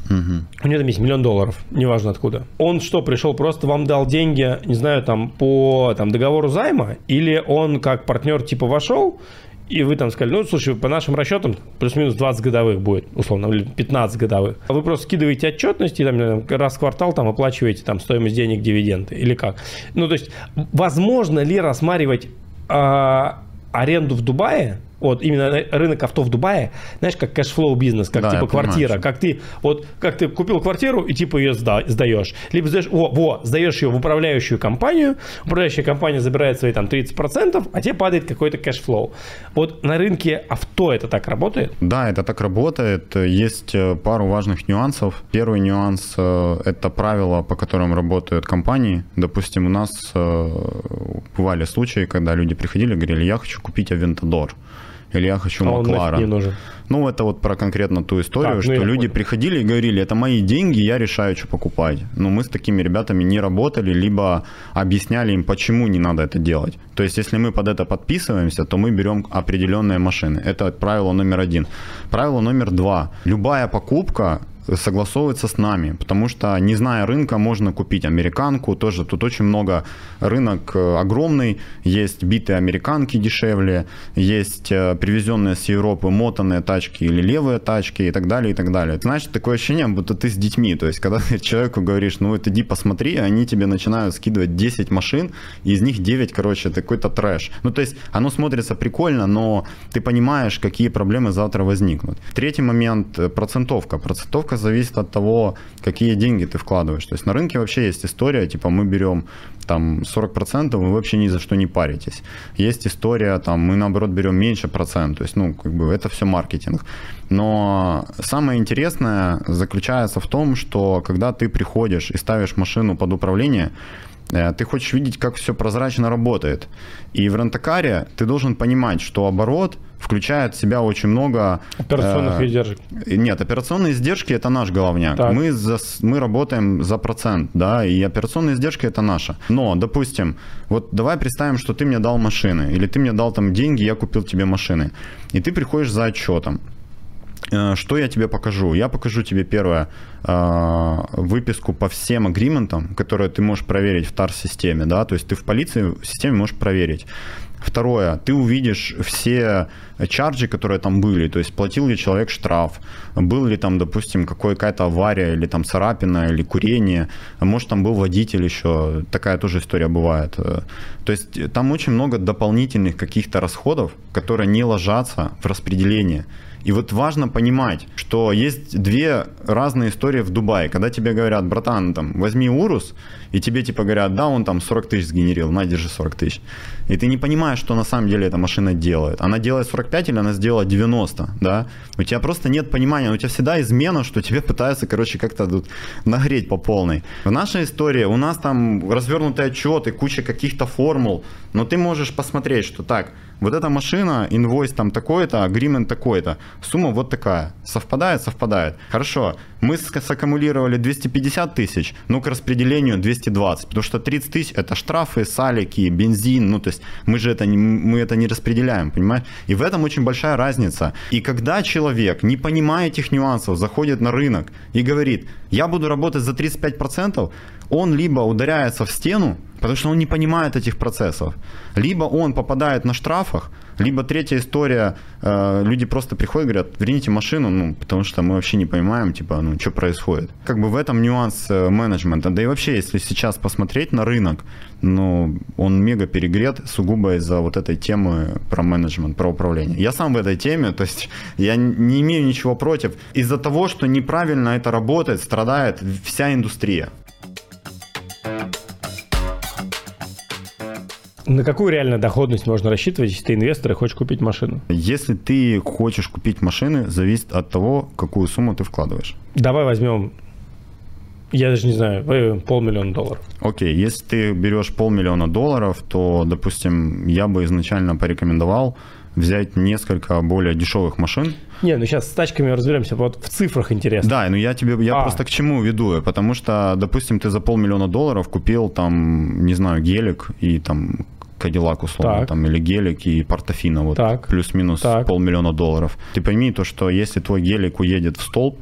Угу. У него там есть миллион долларов, неважно откуда. Он что, пришел, просто вам дал деньги, не знаю, там, по там, договору займа? Или он как партнер типа вошел, и вы там сказали, ну, слушай, по нашим расчетам плюс-минус 20 годовых будет, условно, или 15 годовых. Вы просто скидываете отчетность и там, раз в квартал там оплачиваете там стоимость денег, дивиденды или как. Ну, то есть, возможно ли рассматривать э, аренду в Дубае вот именно рынок авто в Дубае, знаешь, как cash flow бизнес, как да, типа квартира, понимаю, как ты вот как ты купил квартиру и типа ее сда, сдаешь, либо сдаешь, во, во, сдаешь ее в управляющую компанию, управляющая компания забирает свои там 30%, а тебе падает какой-то cash flow. Вот на рынке авто это так работает? Да, это так работает. Есть э, пару важных нюансов. Первый нюанс э, это правила, по которым работают компании. Допустим, у нас э, бывали случаи, когда люди приходили и говорили, я хочу купить Aventador или я хочу а Макларен. не нужен. Ну, это вот про конкретно ту историю, так, ну, что люди понял. приходили и говорили, это мои деньги, я решаю, что покупать. Но мы с такими ребятами не работали, либо объясняли им, почему не надо это делать. То есть, если мы под это подписываемся, то мы берем определенные машины. Это правило номер один. Правило номер два. Любая покупка согласовывается с нами, потому что, не зная рынка, можно купить американку, тоже тут очень много, рынок э, огромный, есть битые американки дешевле, есть э, привезенные с Европы мотанные тачки или левые тачки и так далее, и так далее. Знаешь, такое ощущение, будто ты с детьми, то есть, когда ты человеку говоришь, ну вот иди посмотри, они тебе начинают скидывать 10 машин, и из них 9, короче, это какой-то трэш. Ну, то есть, оно смотрится прикольно, но ты понимаешь, какие проблемы завтра возникнут. Третий момент – процентовка. Процентовка зависит от того, какие деньги ты вкладываешь. То есть на рынке вообще есть история, типа мы берем там 40%, вы вообще ни за что не паритесь. Есть история, там мы наоборот берем меньше процент, то есть, ну, как бы это все маркетинг. Но самое интересное заключается в том, что когда ты приходишь и ставишь машину под управление, э, ты хочешь видеть, как все прозрачно работает. И в рентакаре ты должен понимать, что оборот – включает в себя очень много... Операционных э, издержек. Нет, операционные издержки – это наш головняк. Так. Мы, за, мы работаем за процент, да, и операционные издержки – это наше. Но, допустим, вот давай представим, что ты мне дал машины, или ты мне дал там деньги, я купил тебе машины, и ты приходишь за отчетом. Э, Что я тебе покажу? Я покажу тебе первое э, выписку по всем агриментам, которые ты можешь проверить в ТАР-системе, да, то есть ты в полиции в системе можешь проверить. Второе, ты увидишь все чарджи, которые там были, то есть платил ли человек штраф, был ли там, допустим, какая-то авария, или там царапина, или курение, может там был водитель еще, такая тоже история бывает. То есть там очень много дополнительных каких-то расходов, которые не ложатся в распределение. И вот важно понимать, что есть две разные истории в Дубае. Когда тебе говорят, братан, там, возьми Урус, и тебе типа говорят, да, он там 40 тысяч сгенерил, на, держи 40 тысяч. И ты не понимаешь, что на самом деле эта машина делает. Она делает 45 или она сделала 90, да? У тебя просто нет понимания, у тебя всегда измена, что тебе пытаются, короче, как-то тут нагреть по полной. В нашей истории у нас там развернутый отчет и куча каких-то формул, но ты можешь посмотреть, что так, вот эта машина, инвойс там такой-то, агримент такой-то, сумма вот такая. Совпадает? Совпадает. Хорошо, мы саккумулировали 250 тысяч, но к распределению 220, потому что 30 тысяч это штрафы, салики, бензин, ну то есть мы же это не, мы это не распределяем, понимаешь? И в этом очень большая разница. И когда человек, не понимая этих нюансов, заходит на рынок и говорит, я буду работать за 35%, он либо ударяется в стену, потому что он не понимает этих процессов, либо он попадает на штрафах, либо третья история, э, люди просто приходят и говорят, верните машину, ну, потому что мы вообще не понимаем, типа, ну, что происходит. Как бы в этом нюанс э, менеджмента. Да и вообще, если сейчас посмотреть на рынок, ну, он мега перегрет сугубо из-за вот этой темы про менеджмент, про управление. Я сам в этой теме, то есть я не имею ничего против. Из-за того, что неправильно это работает, страдает вся индустрия. На какую реальную доходность можно рассчитывать, если ты инвестор и хочешь купить машину? Если ты хочешь купить машины, зависит от того, какую сумму ты вкладываешь. Давай возьмем, я даже не знаю, э, полмиллиона долларов. Окей, если ты берешь полмиллиона долларов, то, допустим, я бы изначально порекомендовал взять несколько более дешевых машин. Не, ну сейчас с тачками разберемся, вот в цифрах интересно. Да, ну я тебе, я А. просто к чему веду, потому что, допустим, ты за полмиллиона долларов купил там, не знаю, гелик и там Кадиллак условно, Так. там, или гелик и Портофино, вот плюс-минус полмиллиона долларов. Ты пойми то, что если твой гелик уедет в столб,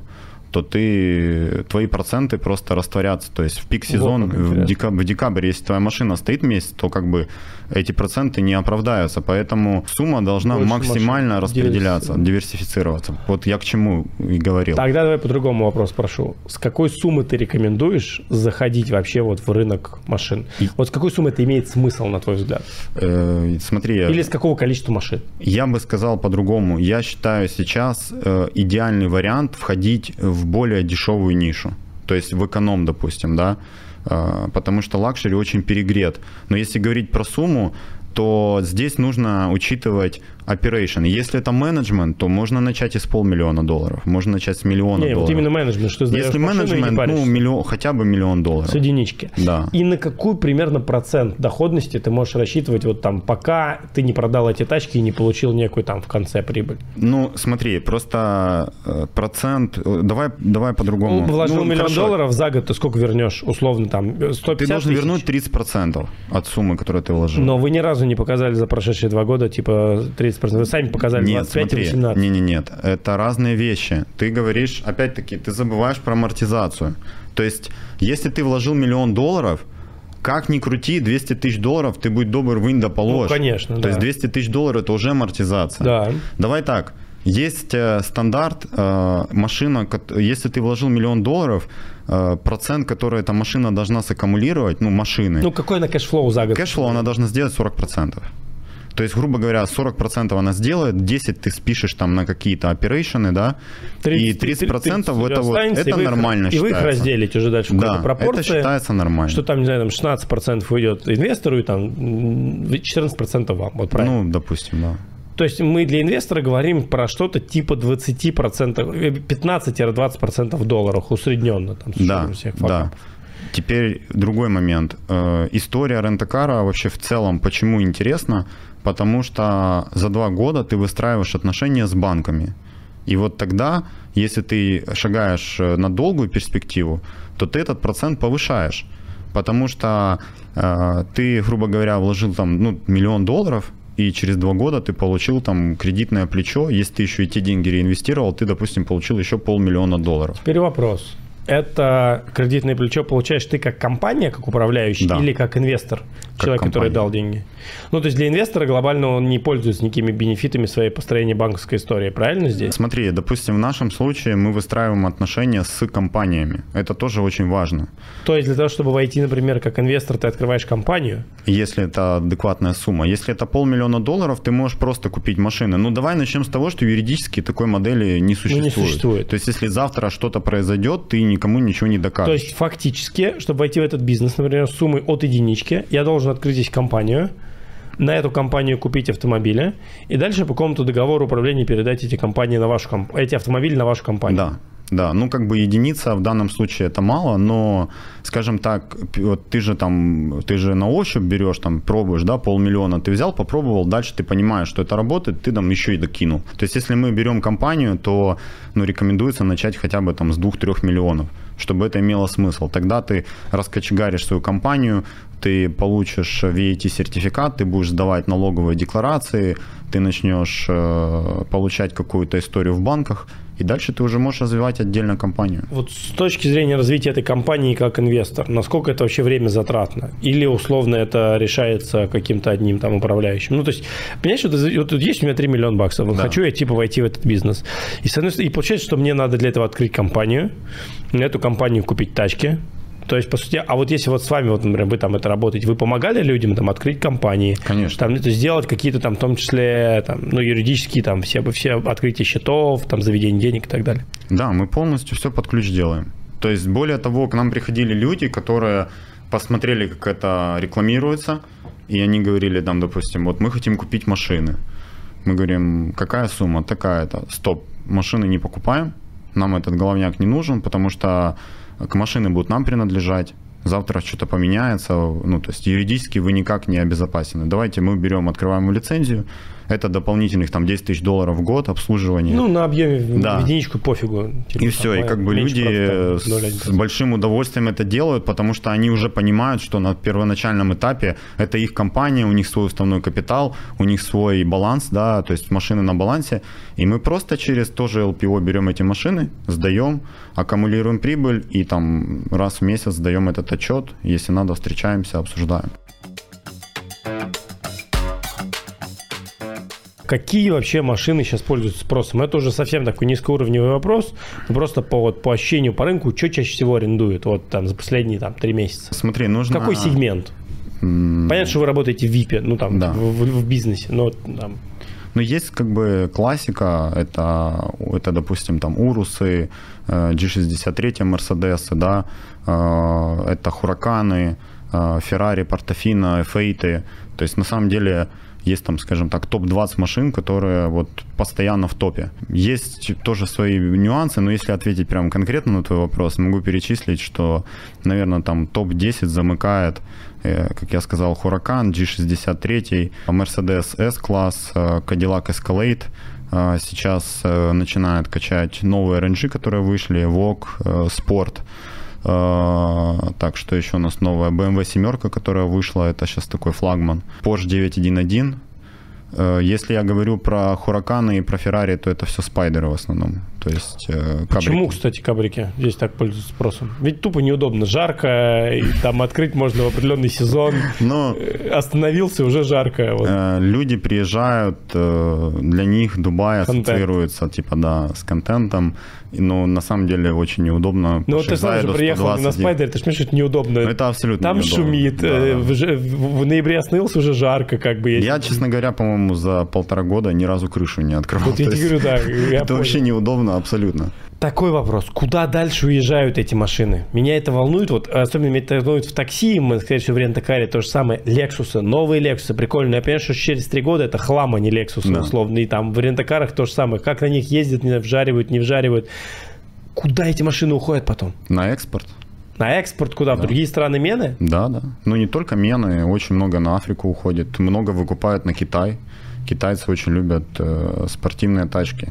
то ты, твои проценты просто растворятся. То есть в пик сезон, Вот в, интересно. декаб- в декабре, если твоя машина стоит месяц, то как бы эти проценты не оправдаются. Поэтому сумма должна Больше максимально распределяться, Диверсифицироваться. Вот я к чему и говорил. Тогда давай по другому вопрос прошу. С какой суммы ты рекомендуешь заходить вообще вот в рынок машин? Вот с какой суммы это имеет смысл, на твой взгляд? Э, смотри, Или с какого количества машин? Я бы сказал по-другому. Я считаю сейчас э, идеальный вариант входить в более дешевую нишу. То есть в эконом, допустим, да. Э, потому что лакшери очень перегрет. Но если говорить про сумму, то здесь нужно учитывать operation. Если это менеджмент, то можно начать из полмиллиона долларов. Можно начать с миллиона Не, долларов. вот именно менеджмент, что Если и не менеджмент, ну, миллион, хотя бы миллион долларов. с единички. Да. И на какой примерно процент доходности ты можешь рассчитывать вот там, пока ты не продал эти тачки и не получил некую там в конце прибыль? Ну, смотри, просто э, процент... э, Давай, давай по-другому. Ну, вложил Ну, миллион хорошо. долларов за год, ты сколько вернешь? Условно там 150 Ты должен тысяч? вернуть 30% от суммы, которую ты вложил. Но вы ни разу не показали за прошедшие два года, типа 30%. Вы сами показали Нет, 25 и смотри, 18. не, не, нет, это разные вещи. Ты говоришь, опять-таки, ты забываешь про амортизацию. То есть, если ты вложил миллион долларов, как ни крути, 200 тысяч долларов, ты будь добр, вынь да положь. Ну, конечно, То да. есть 200 тысяч долларов это уже амортизация. Да. Давай так. Есть э, стандарт э, машина, если ты вложил миллион долларов, э, процент, который эта машина должна саккумулировать, ну машины, Ну, какой на cash flow за год? Cash flow она должна сделать 40%. То есть, грубо говоря, 40% она сделает, 10 ты спишешь там на какие-то оперейшены, да, и 30% это, вот, останется, и это вы их- нормально И вы их разделите уже дальше в Да, пропорции. это считается нормально. Что там, не знаю, там 16% уйдет инвестору и там м, 14% вам. Вот правильно. Ну, допустим, да. То есть мы для инвестора говорим про что-то типа 20%, э, 15-20% в долларах усредненно. Там, Да, всех да. Теперь другой момент. Э, история рентакара вообще в целом почему интересна? Потому что за два года ты выстраиваешь отношения с банками. И вот тогда, если ты шагаешь э, на долгую перспективу, то ты этот процент повышаешь. Потому что э, ты, грубо говоря, вложил там ну, миллион долларов, и через два года ты получил там кредитное плечо. Если ты еще эти деньги реинвестировал, ты, допустим, получил еще полмиллиона долларов. Теперь вопрос это кредитное плечо получаешь ты как компания, как управляющий, да. или как инвестор, как человек, компания. который дал деньги? Ну, то есть для инвестора глобально он не пользуется никакими бенефитами своей построения банковской истории, правильно здесь? Смотри, допустим, в нашем случае мы выстраиваем отношения с компаниями. Это тоже очень важно. То есть для того, чтобы войти, например, как инвестор, ты открываешь компанию? Если это адекватная сумма. Если это полмиллиона долларов, ты можешь просто купить машины. Ну, давай начнем с того, что юридически такой модели не существует. Ну, не существует. То есть если завтра что-то произойдет, ты никому ничего не докажешь. То есть фактически, чтобы войти в этот бизнес, например, с суммой от единички, я должен открыть здесь компанию, на эту компанию купить автомобили, и дальше по какому-то договору управления передать эти компании на вашу эти автомобили на вашу компанию. Да. Да, ну как бы единица в данном случае это мало, но, скажем так, вот ты же там, ты же на ощупь берешь, там, пробуешь, да, полмиллиона, ты взял, попробовал, дальше ты понимаешь, что это работает, ты там еще и докинул. То есть если мы берем компанию, то, ну, рекомендуется начать хотя бы там с 2-3 миллионов чтобы это имело смысл. Тогда ты раскочегаришь свою компанию, ты получишь VAT-сертификат, ты будешь сдавать налоговые декларации, ты начнешь э, получать какую-то историю в банках, и дальше ты уже можешь развивать отдельно компанию. Вот с точки зрения развития этой компании как инвестор, насколько это вообще время затратно? Или условно это решается каким-то одним там управляющим? Ну, то есть, понимаешь, вот, вот тут есть у меня 3 миллиона баксов, да. хочу я типа войти в этот бизнес. И, и получается, что мне надо для этого открыть компанию, на эту компанию купить тачки, то есть, по сути, а вот если вот с вами, вот, например, вы там это работаете, вы помогали людям там открыть компании? Конечно. Там это сделать какие-то там, в том числе, там, ну, юридические там все, все открытие счетов, там, заведение денег и так далее? Да, мы полностью все под ключ делаем. То есть, более того, к нам приходили люди, которые посмотрели, как это рекламируется, и они говорили, там, допустим, вот мы хотим купить машины. Мы говорим, какая сумма? Такая-то. Стоп, машины не покупаем, нам этот головняк не нужен, потому что к машины будут нам принадлежать, завтра что-то поменяется, ну, то есть юридически вы никак не обезопасены. Давайте мы берем, открываем лицензию, это дополнительных там 10 тысяч долларов в год обслуживание. Ну, на объеме да. в единичку пофигу. Типа, и все, и как бы люди с большим удовольствием это делают, потому что они уже понимают, что на первоначальном этапе это их компания, у них свой уставной капитал, у них свой баланс, да, то есть машины на балансе, и мы просто через тоже LPO берем эти машины, сдаем, аккумулируем прибыль и там раз в месяц сдаем этот отчет, если надо, встречаемся, обсуждаем. Какие вообще машины сейчас пользуются спросом? Это уже совсем такой низкоуровневый вопрос. Но просто по, вот, по ощущению по рынку, что чаще всего арендуют вот там за последние там, три месяца? Смотри, нужно... Какой сегмент? Понятно, что вы работаете в ВИПе, ну там, да. в, в, в бизнесе, но там... Но есть как бы классика, это, это допустим, там Урусы, G63 Мерседесы, да, э, это Хураканы, Феррари, Портофино, F8. То есть на самом деле есть там, скажем так, топ-20 машин, которые вот постоянно в топе. Есть тоже свои нюансы, но если ответить прям конкретно на твой вопрос, могу перечислить, что, наверное, там топ-10 замыкает э, как я сказал, Huracan, G63, Mercedes S-класс, э, Cadillac Escalade, э, сейчас начинает качать новые RNG, которые вышли, Vogue, Sport, так, что еще у нас новая BMW семерка, которая вышла, это сейчас такой флагман. Porsche 911. Э, если я говорю про Хураканы и про Феррари, то это все спайдеры в основном. То есть э, Почему, кстати, кабрики здесь так пользуются спросом? Ведь тупо неудобно, жарко, и там открыть можно в определенный сезон. Но э, Остановился, уже жарко. Вот. Люди приезжают, для них Дубай ассоциируется, типа, да, с контентом но на самом деле очень неудобно. Ну, ты сам же приехал на спайдер, ты же понимаешь, это неудобно. Ну, это абсолютно Там неудобно. шумит, да. Э, в, в ноябре остановился, уже жарко, как бы. Я, честно говоря, по-моему, за полтора года ни разу крышу не открывал. Вот я тебе говорю, да. Это вообще неудобно абсолютно. Такой вопрос. Куда дальше уезжают эти машины? Меня это волнует. Вот особенно меня это волнует в такси. Мы, скорее всего, в рентакаре то же самое. Лексусы, новые Лексусы, прикольные. Я понимаю, что через три года это хлам, а не Лексусы, да. условно. И там в рентакарах то же самое. Как на них ездят, не вжаривают, не вжаривают. Куда эти машины уходят потом? На экспорт. На экспорт куда? В другие страны мены? Да, да. Ну, не только мены, очень много на Африку уходит. Много выкупают на Китай. Китайцы очень любят э, спортивные тачки.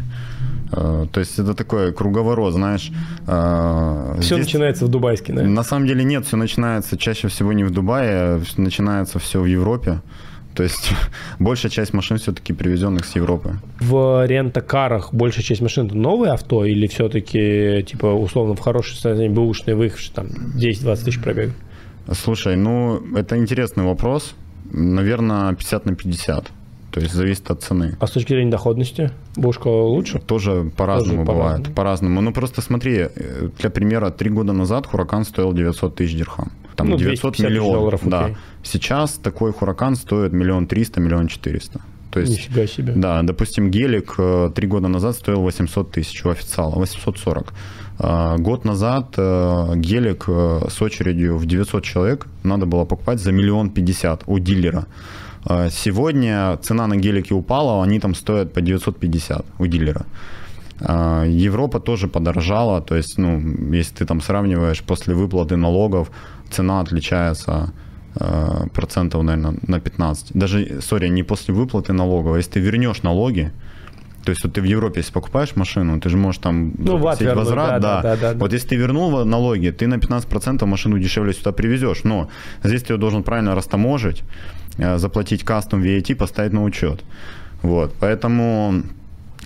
Э, то есть это такой круговорот, знаешь. Э, все здесь... начинается в Дубайске, да? На самом деле нет, все начинается чаще всего не в Дубае, начинается все в Европе. То есть большая часть машин все-таки привезенных с Европы. В рентакарах большая часть машин это новые авто или все-таки типа условно в хорошем состоянии бэушные выехавшие там 10-20 тысяч пробег? Слушай, ну это интересный вопрос. Наверное, 50 на 50. То есть зависит от цены. А с точки зрения доходности, бушка лучше? Тоже по-разному Тоже бывает. По-разному. Ну просто смотри, э, для примера, три года назад Хуракан стоил 900 тысяч дирхам. Там ну, 900 миллионов. Долларов, да. Сейчас такой Хуракан стоит миллион триста, миллион четыреста. То есть, Нифига себе. Да, допустим, гелик э, три года назад стоил 800 тысяч у официала, 840. А, год назад э, гелик с очередью в 900 человек надо было покупать за миллион пятьдесят у дилера. А, сегодня цена на гелики упала, они там стоят по 950 у дилера. А, Европа тоже подорожала, то есть, ну, если ты там сравниваешь после выплаты налогов, цена отличается а, процентов, наверное, на 15. Даже, сори, не после выплаты налогов, если ты вернешь налоги, то есть вот ты в Европе, если покупаешь машину, ты же можешь там ну, вернуть, возврат, да, да. Да, да, да. Вот если ты вернул налоги, ты на 15% машину дешевле сюда привезешь, но здесь ты ее должен правильно растаможить, э, заплатить кастом VAT, поставить на учет. Вот, поэтому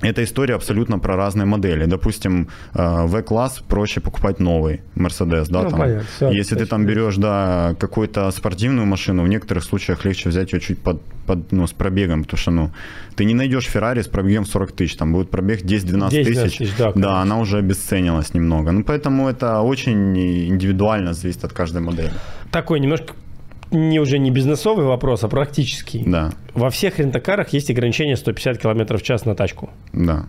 эта история абсолютно про разные модели. Допустим, э, В-класс проще покупать новый Mercedes, да, ну, там. Понятно, все, Если ты там берешь, да, какую-то спортивную машину, в некоторых случаях легче взять ее чуть под, под ну, с пробегом, потому что, ну, ты не найдешь Феррари с пробегом 40 тысяч, там будет пробег 10-12 тысяч, тысяч да, да, она уже обесценилась немного. Ну, поэтому это очень индивидуально зависит от каждой модели. Такой немножко не уже не бизнесовый вопрос, а практический. Да. Во всех рентакарах есть ограничение 150 км в час на тачку. Да.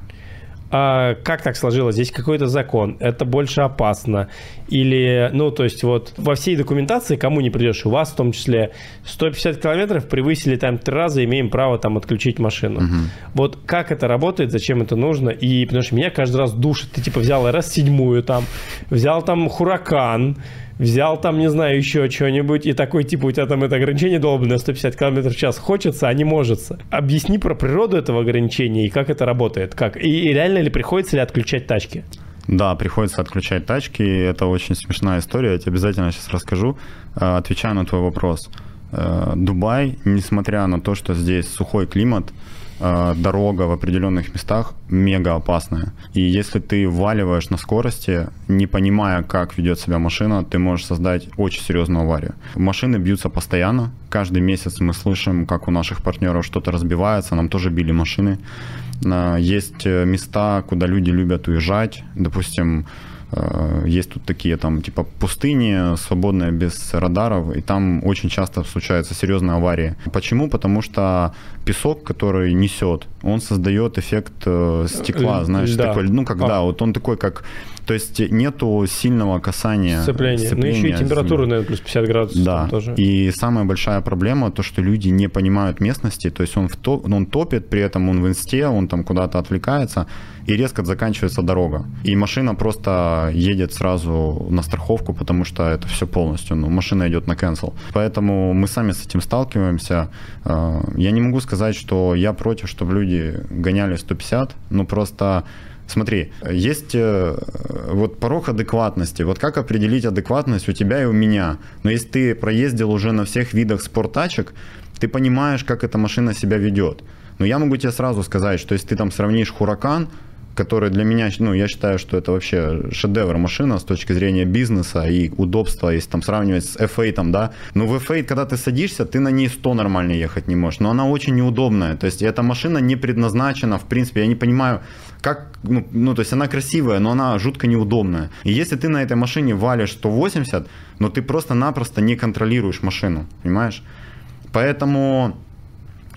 А как так сложилось? Здесь какой-то закон, это больше опасно. Или, ну, то есть вот во всей документации, кому не придешь, у вас в том числе 150 километров превысили там три раза, имеем право там отключить машину. Угу. Вот как это работает, зачем это нужно? И потому что меня каждый раз душит. Ты типа взял раз седьмую там, взял там Хуракан, взял там, не знаю, еще что-нибудь, и такой, типа, у тебя там это ограничение долбанное 150 км в час хочется, а не может. Объясни про природу этого ограничения и как это работает. Как? И, и реально ли приходится ли отключать тачки? Да, приходится отключать тачки. Это очень смешная история. Я тебе обязательно сейчас расскажу. Э, отвечаю на твой вопрос. Э, Дубай, несмотря на то, что здесь сухой климат, дорога в определенных местах мега опасная. И если ты вваливаешь на скорости, не понимая, как ведет себя машина, ты можешь создать очень серьезную аварию. Машины бьются постоянно. Каждый месяц мы слышим, как у наших партнеров что-то разбивается. Нам тоже били машины. Э, есть э, места, куда люди любят уезжать. Допустим, Э, есть тут такие там типа пустыни, свободные без радаров, и там очень часто случаются серьезные аварии. Почему? Потому что песок, который несет, он создает эффект э, стекла, э, знаешь, да. такой, ну когда, а. вот он такой как то есть нету сильного касания. Сцепления. сцепления. Ну еще и температура, наверное, плюс 50 градусов. Да. Тоже. И самая большая проблема то, что люди не понимают местности. То есть он, в топ, он топит, при этом он в инсте, он там куда-то отвлекается, и резко заканчивается дорога. И машина просто едет сразу на страховку, потому что это все полностью. Ну, машина идет на cancel. Поэтому мы сами с этим сталкиваемся. Э, я не могу сказать, что я против, чтобы люди гоняли 150, но просто Смотри, есть э, вот порог адекватности. Вот как определить адекватность у тебя и у меня? Но если ты проездил уже на всех видах спорттачек, ты понимаешь, как эта машина себя ведет. Но я могу тебе сразу сказать, что если ты там сравнишь Хуракан, который для меня, ну, я считаю, что это вообще шедевр машина с точки зрения бизнеса и удобства, если там сравнивать с F8, да. Но в F8, когда ты садишься, ты на ней 100 нормально ехать не можешь. Но она очень неудобная. То есть эта машина не предназначена, в принципе, я не понимаю, как, ну, ну, то есть она красивая, но она жутко неудобная. И если ты на этой машине валишь 180, но ты просто-напросто не контролируешь машину, понимаешь? Поэтому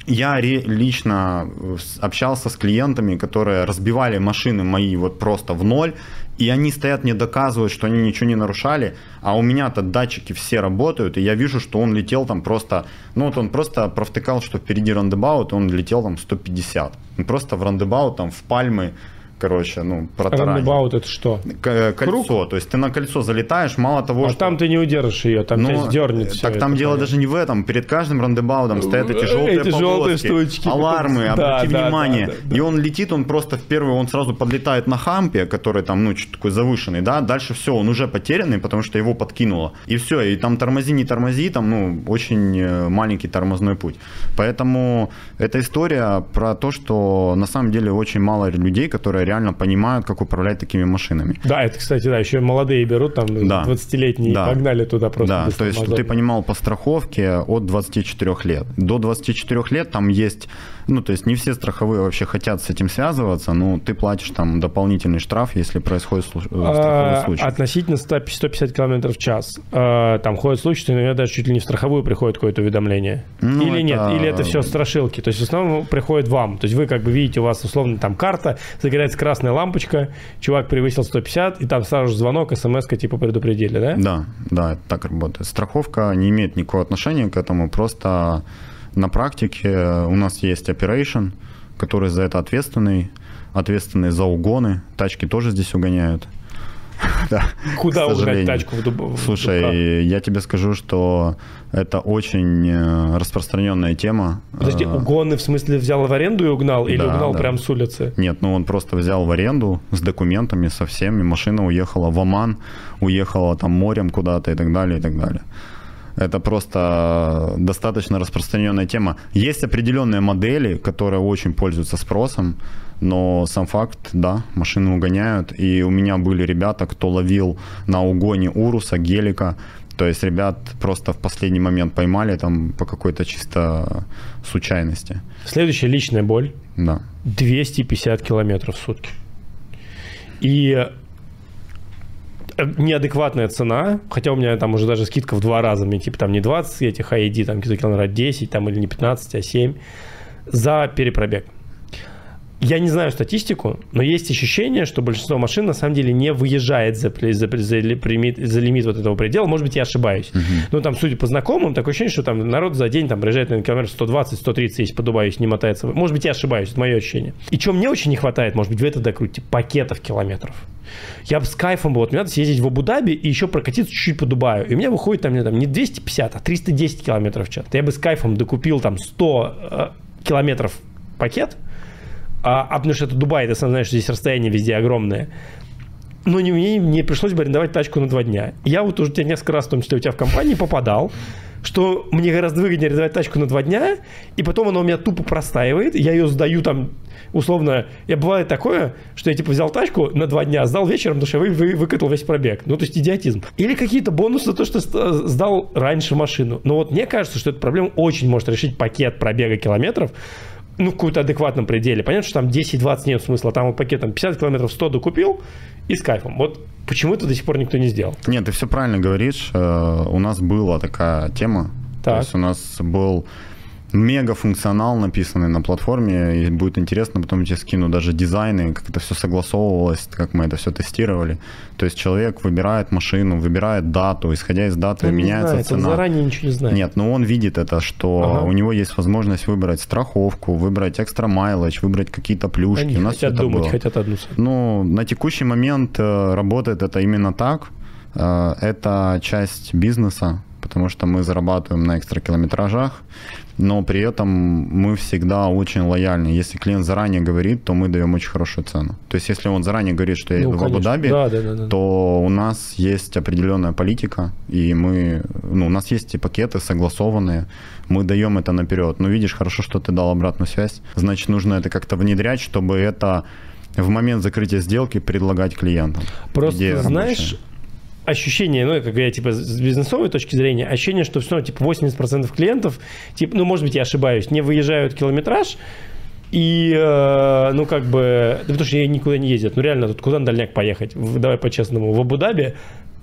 я лично э, общался с клиентами, которые разбивали машины мои вот просто в ноль, и они стоят мне доказывают, что они ничего не нарушали, а у меня-то датчики все работают, и я вижу, что он летел там просто, ну вот он просто провтыкал, что впереди рандебаут, он летел там 150. Он просто в рандебаут там в пальмы короче, ну, протаранить. Roundabout это что? К- кольцо, Круг? то есть ты на кольцо залетаешь, мало того, а что... там ты не удержишь ее, там ну, тебя сдернет Так там дело даже не в этом, перед каждым рандебаутом стоят эти желтые эти желтые штучки. Алармы, обрати да, внимание. Да, да, и он летит, он просто в первый, он сразу подлетает на хампе, который там, ну, чуть такой завышенный, да, дальше все, он уже потерянный, потому что его подкинуло. И все, и там тормози, не тормози, там, ну, очень э, маленький тормозной путь. Поэтому эта история про то, что на самом деле очень мало людей, которые реально понимают, как управлять такими машинами. Да, это, кстати, да, еще молодые берут, там, да. 20-летние, да. погнали туда просто. Да, то есть, что ты понимал по страховке от 24 лет. До 24 лет там есть ну, то есть не все страховые вообще хотят с этим связываться, но ты платишь там дополнительный штраф, если происходит э, страховой а, случай. Относительно 150 км в час. А, там ходят случаи, что иногда даже чуть ли не в страховую приходит какое-то уведомление. Ну, Или это... нет, или это все страшилки. То есть в основном приходит вам. То есть вы как бы видите, у вас условно там карта, загорается красная лампочка, чувак превысил 150, и там сразу же звонок, смс типа предупредили, да? Да, да, так работает. Страховка не имеет никакого отношения к этому, просто на практике у нас есть operation, который за это ответственный, ответственный за угоны. Тачки тоже здесь угоняют. да, Куда угнать тачку в Дуб... Слушай, я тебе скажу, что это очень э, распространенная тема. Подожди, э, угоны в смысле взял в аренду и угнал? Или да, угнал да. прям с улицы? Нет, ну он просто взял в аренду с документами, со всеми. Машина уехала в Оман, уехала там морем куда-то и так далее, и так далее. Это просто достаточно распространенная тема. Есть определенные модели, которые очень пользуются спросом, но сам факт, да, машины угоняют. И у меня были ребята, кто ловил на угоне Уруса, Гелика. То есть ребят просто в последний момент поймали там по какой-то чисто случайности. Следующая личная боль. Да. 250 километров в сутки. И неадекватная цена, хотя у меня там уже даже скидка в два раза, мне типа там не 20 этих AED, там где-то километра 10, там или не 15, а 7 за перепробег. Я не знаю статистику, но есть ощущение, что большинство машин на самом деле не выезжает за, за, за, за, лимит, за лимит вот этого предела. Может быть, я ошибаюсь. Uh-huh. Но там, судя по знакомым, такое ощущение, что там народ за день там проезжает на километр 120-130, если по Дубаю, если не мотается. Может быть, я ошибаюсь, это мое ощущение. И чем мне очень не хватает, может быть, вы это докрутите, пакетов километров. Я бы с кайфом бы, вот мне надо съездить в Абу-Даби и еще прокатиться чуть-чуть по Дубаю. И у меня выходит там, не, там, не 250, а 310 километров в час. Я бы с кайфом докупил там 100 э, километров пакет, а, а потому что это Дубай, ты сам знаешь, что здесь расстояние везде огромное. Но не, мне не пришлось бы арендовать тачку на два дня. Я вот уже несколько раз, в том числе у тебя в компании, попадал, что мне гораздо выгоднее арендовать тачку на два дня, и потом она у меня тупо простаивает, я ее сдаю там, условно, я бывает такое, что я типа взял тачку на два дня, сдал вечером, потому что вы, вы, выкатал весь пробег. Ну, то есть идиотизм. Или какие-то бонусы за то, что сдал раньше машину. Но вот мне кажется, что эта проблема очень может решить пакет пробега километров, ну, в каком-то адекватном пределе. Понятно, что там 10-20 нет смысла. Там вот пакет там 50 километров 100 докупил и с кайфом. Вот почему это до сих пор никто не сделал? Нет, ты все правильно говоришь. Э, у нас была такая тема. Так. То есть у нас был мега функционал написанный на платформе, и будет интересно, потом я тебе скину даже дизайны, как это все согласовывалось, как мы это все тестировали. То есть человек выбирает машину, выбирает дату, исходя из даты он меняется знает, цена. Он заранее ничего не знает. Нет, но он видит это, что ага. у него есть возможность выбрать страховку, выбрать экстра майледж, выбрать какие-то плюшки. Они у нас хотят думать, было. хотят одну. Ну, на текущий момент э, работает это именно так. Э, это часть бизнеса, потому что мы зарабатываем на экстра километражах, но при этом мы всегда очень лояльны. Если клиент заранее говорит, то мы даем очень хорошую цену. То есть, если он заранее говорит, что я ну, в Абу-Даби, да, да, да, да. то у нас есть определенная политика, и мы, ну, у нас есть и пакеты согласованные, мы даем это наперед. Но видишь, хорошо, что ты дал обратную связь, значит, нужно это как-то внедрять, чтобы это в момент закрытия сделки предлагать клиентам. Просто, знаешь, ощущение, ну, как я, типа, с бизнесовой точки зрения, ощущение, что все равно, типа, 80% клиентов, типа, ну, может быть, я ошибаюсь, не выезжают километраж, и, э, ну, как бы, да потому что я никуда не ездят. Ну, реально, тут куда на дальняк поехать? В, давай по-честному, в Абу-Даби,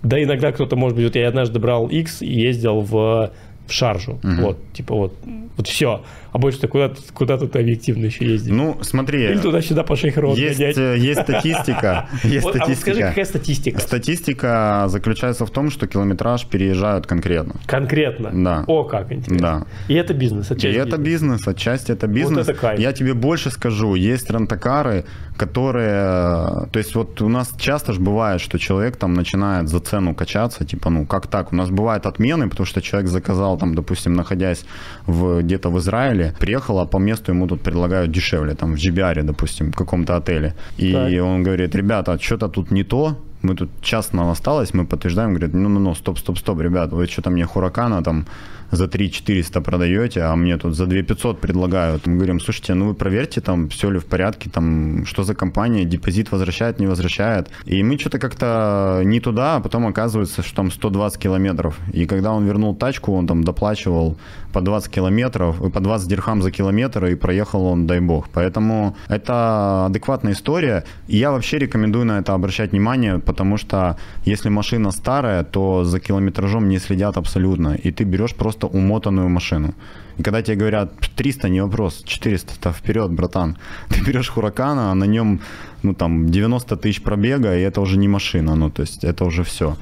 да, иногда кто-то, может быть, вот я однажды брал X и ездил в в шаржу. Угу. Вот, типа вот, вот все. А больше ты куда, куда тут объективно еще ездить? Ну, смотри. Или туда-сюда по шейхроду есть. Э, есть статистика. Есть вот, статистика. А вот скажи, какая статистика? Статистика заключается в том, что километраж переезжают конкретно. Конкретно? Да. О, как интересно. Да. И это бизнес, отчасти И это бизнес, отчасти это бизнес. Вот это кайф. Я тебе больше скажу, есть рентакары, которые... То есть вот у нас часто же бывает, что человек там начинает за цену качаться, типа, ну, как так? У нас бывают отмены, потому что человек заказал там, допустим, находясь в, где-то в Израиле, приехал, а по месту ему тут предлагают дешевле, там, в GBR, допустим, в каком-то отеле. И так. он говорит, ребята, что-то тут не то, мы тут час нам осталось, мы подтверждаем, говорит, ну-ну-ну, стоп-стоп-стоп, ребят, вы что-то мне Хуракана там за 3 400 продаете, а мне тут за 2 500 предлагают. Мы говорим, слушайте, ну вы проверьте там, все ли в порядке, там, что за компания, депозит возвращает, не возвращает. И мы что-то как-то не туда, а потом оказывается, что там 120 километров. И когда он вернул тачку, он там доплачивал по 20 километров, по 20 дирхам за километр, и проехал он, дай бог. Поэтому это адекватная история. И я вообще рекомендую на это обращать внимание, потому что если машина старая, то за километражом не следят абсолютно. И ты берешь просто просто умотанную машину. И когда тебе говорят 300, не вопрос, 400-то вперед, братан. Ты берешь Хуракана, а на нем ну, там, 90 тысяч пробега, и это уже не машина, ну, то есть это уже все.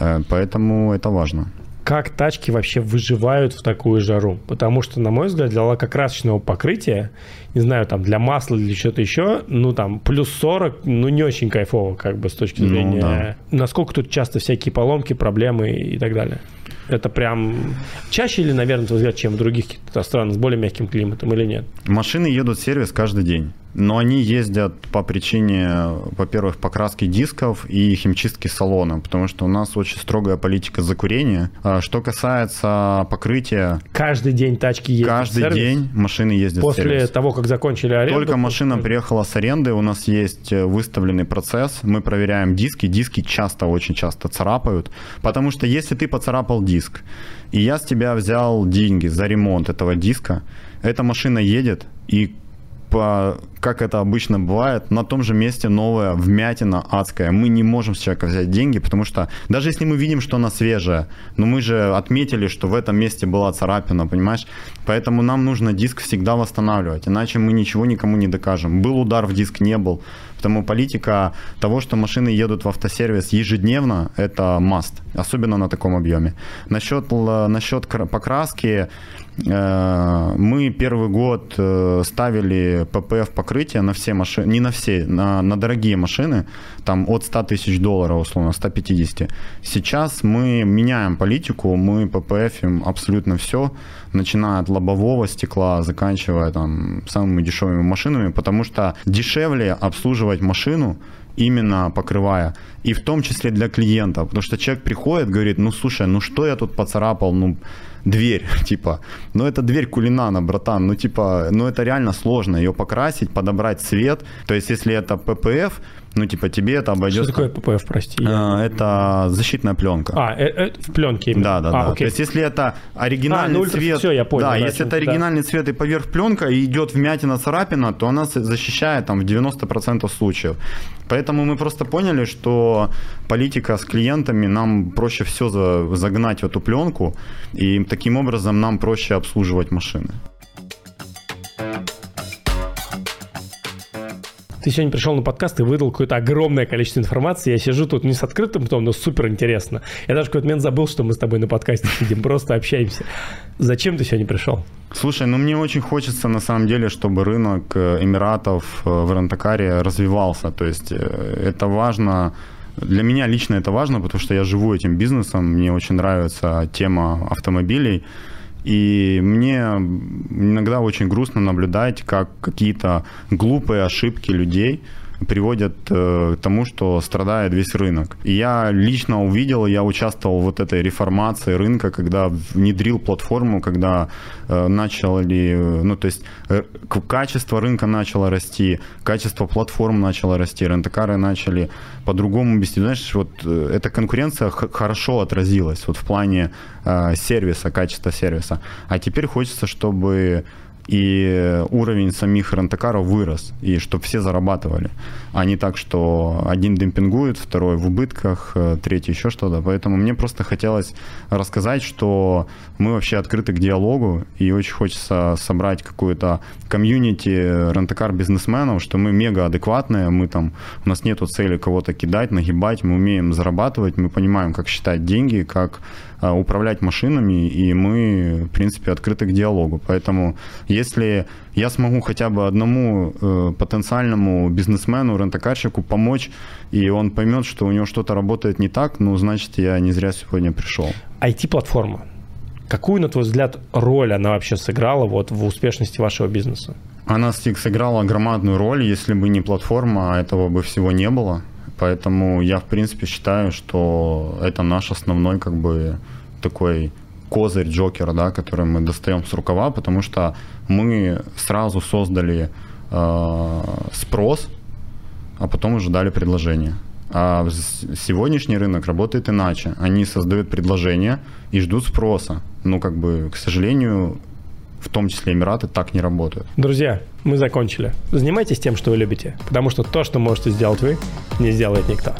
Э, поэтому это важно как тачки вообще выживают в такую жару. Потому что, на мой взгляд, для лакокрасочного покрытия, не знаю, там, для масла или что-то еще, ну, там, плюс 40, ну, не очень кайфово, как бы, с точки ну зрения... Ну, да. Насколько тут часто всякие поломки, проблемы и так далее? Это прям чаще или, наверное, взгляд, чем в других странах с более мягким климатом или нет? Машины едут в сервис каждый день. Но они ездят по причине, во-первых, покраски дисков и химчистки салона, потому что у нас очень строгая политика закурения. А что касается покрытия... Каждый день тачки ездят Каждый сервис? день машины ездят После сервис. того, как закончили аренду? Только машина приехала с аренды, у нас есть э, выставленный процесс, мы проверяем диски, диски часто, очень часто царапают, потому что если ты поцарапал диск, и я с тебя взял деньги за ремонт этого диска, эта машина едет, и по, как это обычно бывает, на том же месте новая вмятина адская. Мы не можем с человека взять деньги, потому что даже если мы видим, что она свежая, но мы же отметили, что в этом месте была царапина, понимаешь? Поэтому нам нужно диск всегда восстанавливать, иначе мы ничего никому не докажем. Был удар в диск, не был. Потому политика того, что машины едут в автосервис ежедневно, это must, особенно на таком объеме. Насчет, насчет покраски, э, мы первый год э, ставили ППФ покрытие на все машины, не на все, на, на дорогие машины, там от 100 тысяч долларов, условно, 150. Сейчас мы меняем политику, мы ППФим абсолютно все, начиная от лобового стекла, заканчивая там самыми дешевыми машинами, потому что дешевле обслуживать машину, именно покрывая. И в том числе для клиента. Потому что человек приходит, говорит, ну слушай, ну что я тут поцарапал, ну дверь, типа, ну это дверь кулинана, братан, ну типа, ну это реально сложно, ее покрасить, подобрать цвет. То есть если это PPF, ну, типа, тебе это обойдется... Что такое ППФ, прости? А, это защитная пленка. А, э, э, в пленке именно? Да, да, а, да. Окей. То есть, если это оригинальный а, ну, цвет... Все, я понял. Да, да если это оригинальный да. цвет и поверх пленка, и идет вмятина, царапина, то она защищает там в 90% случаев. Поэтому мы просто поняли, что политика с клиентами, нам проще все загнать в эту пленку, и таким образом нам проще обслуживать машины. Ты сегодня пришел на подкаст и выдал какое-то огромное количество информации. Я сижу тут не с открытым ртом, но супер интересно. Я даже в какой-то момент забыл, что мы с тобой на подкасте сидим, просто общаемся. Зачем ты сегодня пришел? Слушай, ну мне очень хочется на самом деле, чтобы рынок э, Эмиратов э, в Рентакаре развивался. То есть э, это важно для меня лично это важно, потому что я живу этим бизнесом, мне очень нравится тема автомобилей. И мне иногда очень грустно наблюдать, как какие-то глупые ошибки людей приводят э, к тому, что страдает весь рынок. И я лично увидел, я участвовал в вот этой реформации рынка, когда внедрил платформу, когда э, начали, ну то есть э, качество рынка начало расти, качество платформ начало расти, рентакары начали по-другому вести. Знаешь, вот э, эта конкуренция хорошо отразилась вот в плане э, сервиса, качества сервиса. А теперь хочется, чтобы и уровень самих рентакаров вырос, и чтобы все зарабатывали, а не так, что один демпингует, второй в убытках, э, третий еще что-то. Поэтому мне просто хотелось рассказать, что мы вообще открыты к диалогу, и очень хочется собрать какую-то комьюнити рентакар бизнесменов, что мы мега адекватные, мы там, у нас нету цели кого-то кидать, нагибать, мы умеем зарабатывать, мы понимаем, как считать деньги, как управлять машинами, и мы, в принципе, открыты к диалогу. Поэтому если я смогу хотя бы одному э, потенциальному бизнесмену, рентакарщику помочь, и он поймет, что у него что-то работает не так, ну, значит, я не зря сегодня пришел. IT-платформа. Какую, на твой взгляд, роль она вообще сыграла вот в успешности вашего бизнеса? Она сыграла громадную роль. Если бы не платформа, этого бы всего не было. Поэтому я, в принципе, считаю, что это наш основной как бы такой козырь Джокера, да, который мы достаем с рукава, потому что мы сразу создали э, спрос, а потом уже дали предложение. А сегодняшний рынок работает иначе. Они создают предложение и ждут спроса. Ну, как бы, к сожалению, в том числе Эмираты, так не работают. Друзья, мы закончили. Занимайтесь тем, что вы любите, потому что то, что можете сделать вы, не сделает никто.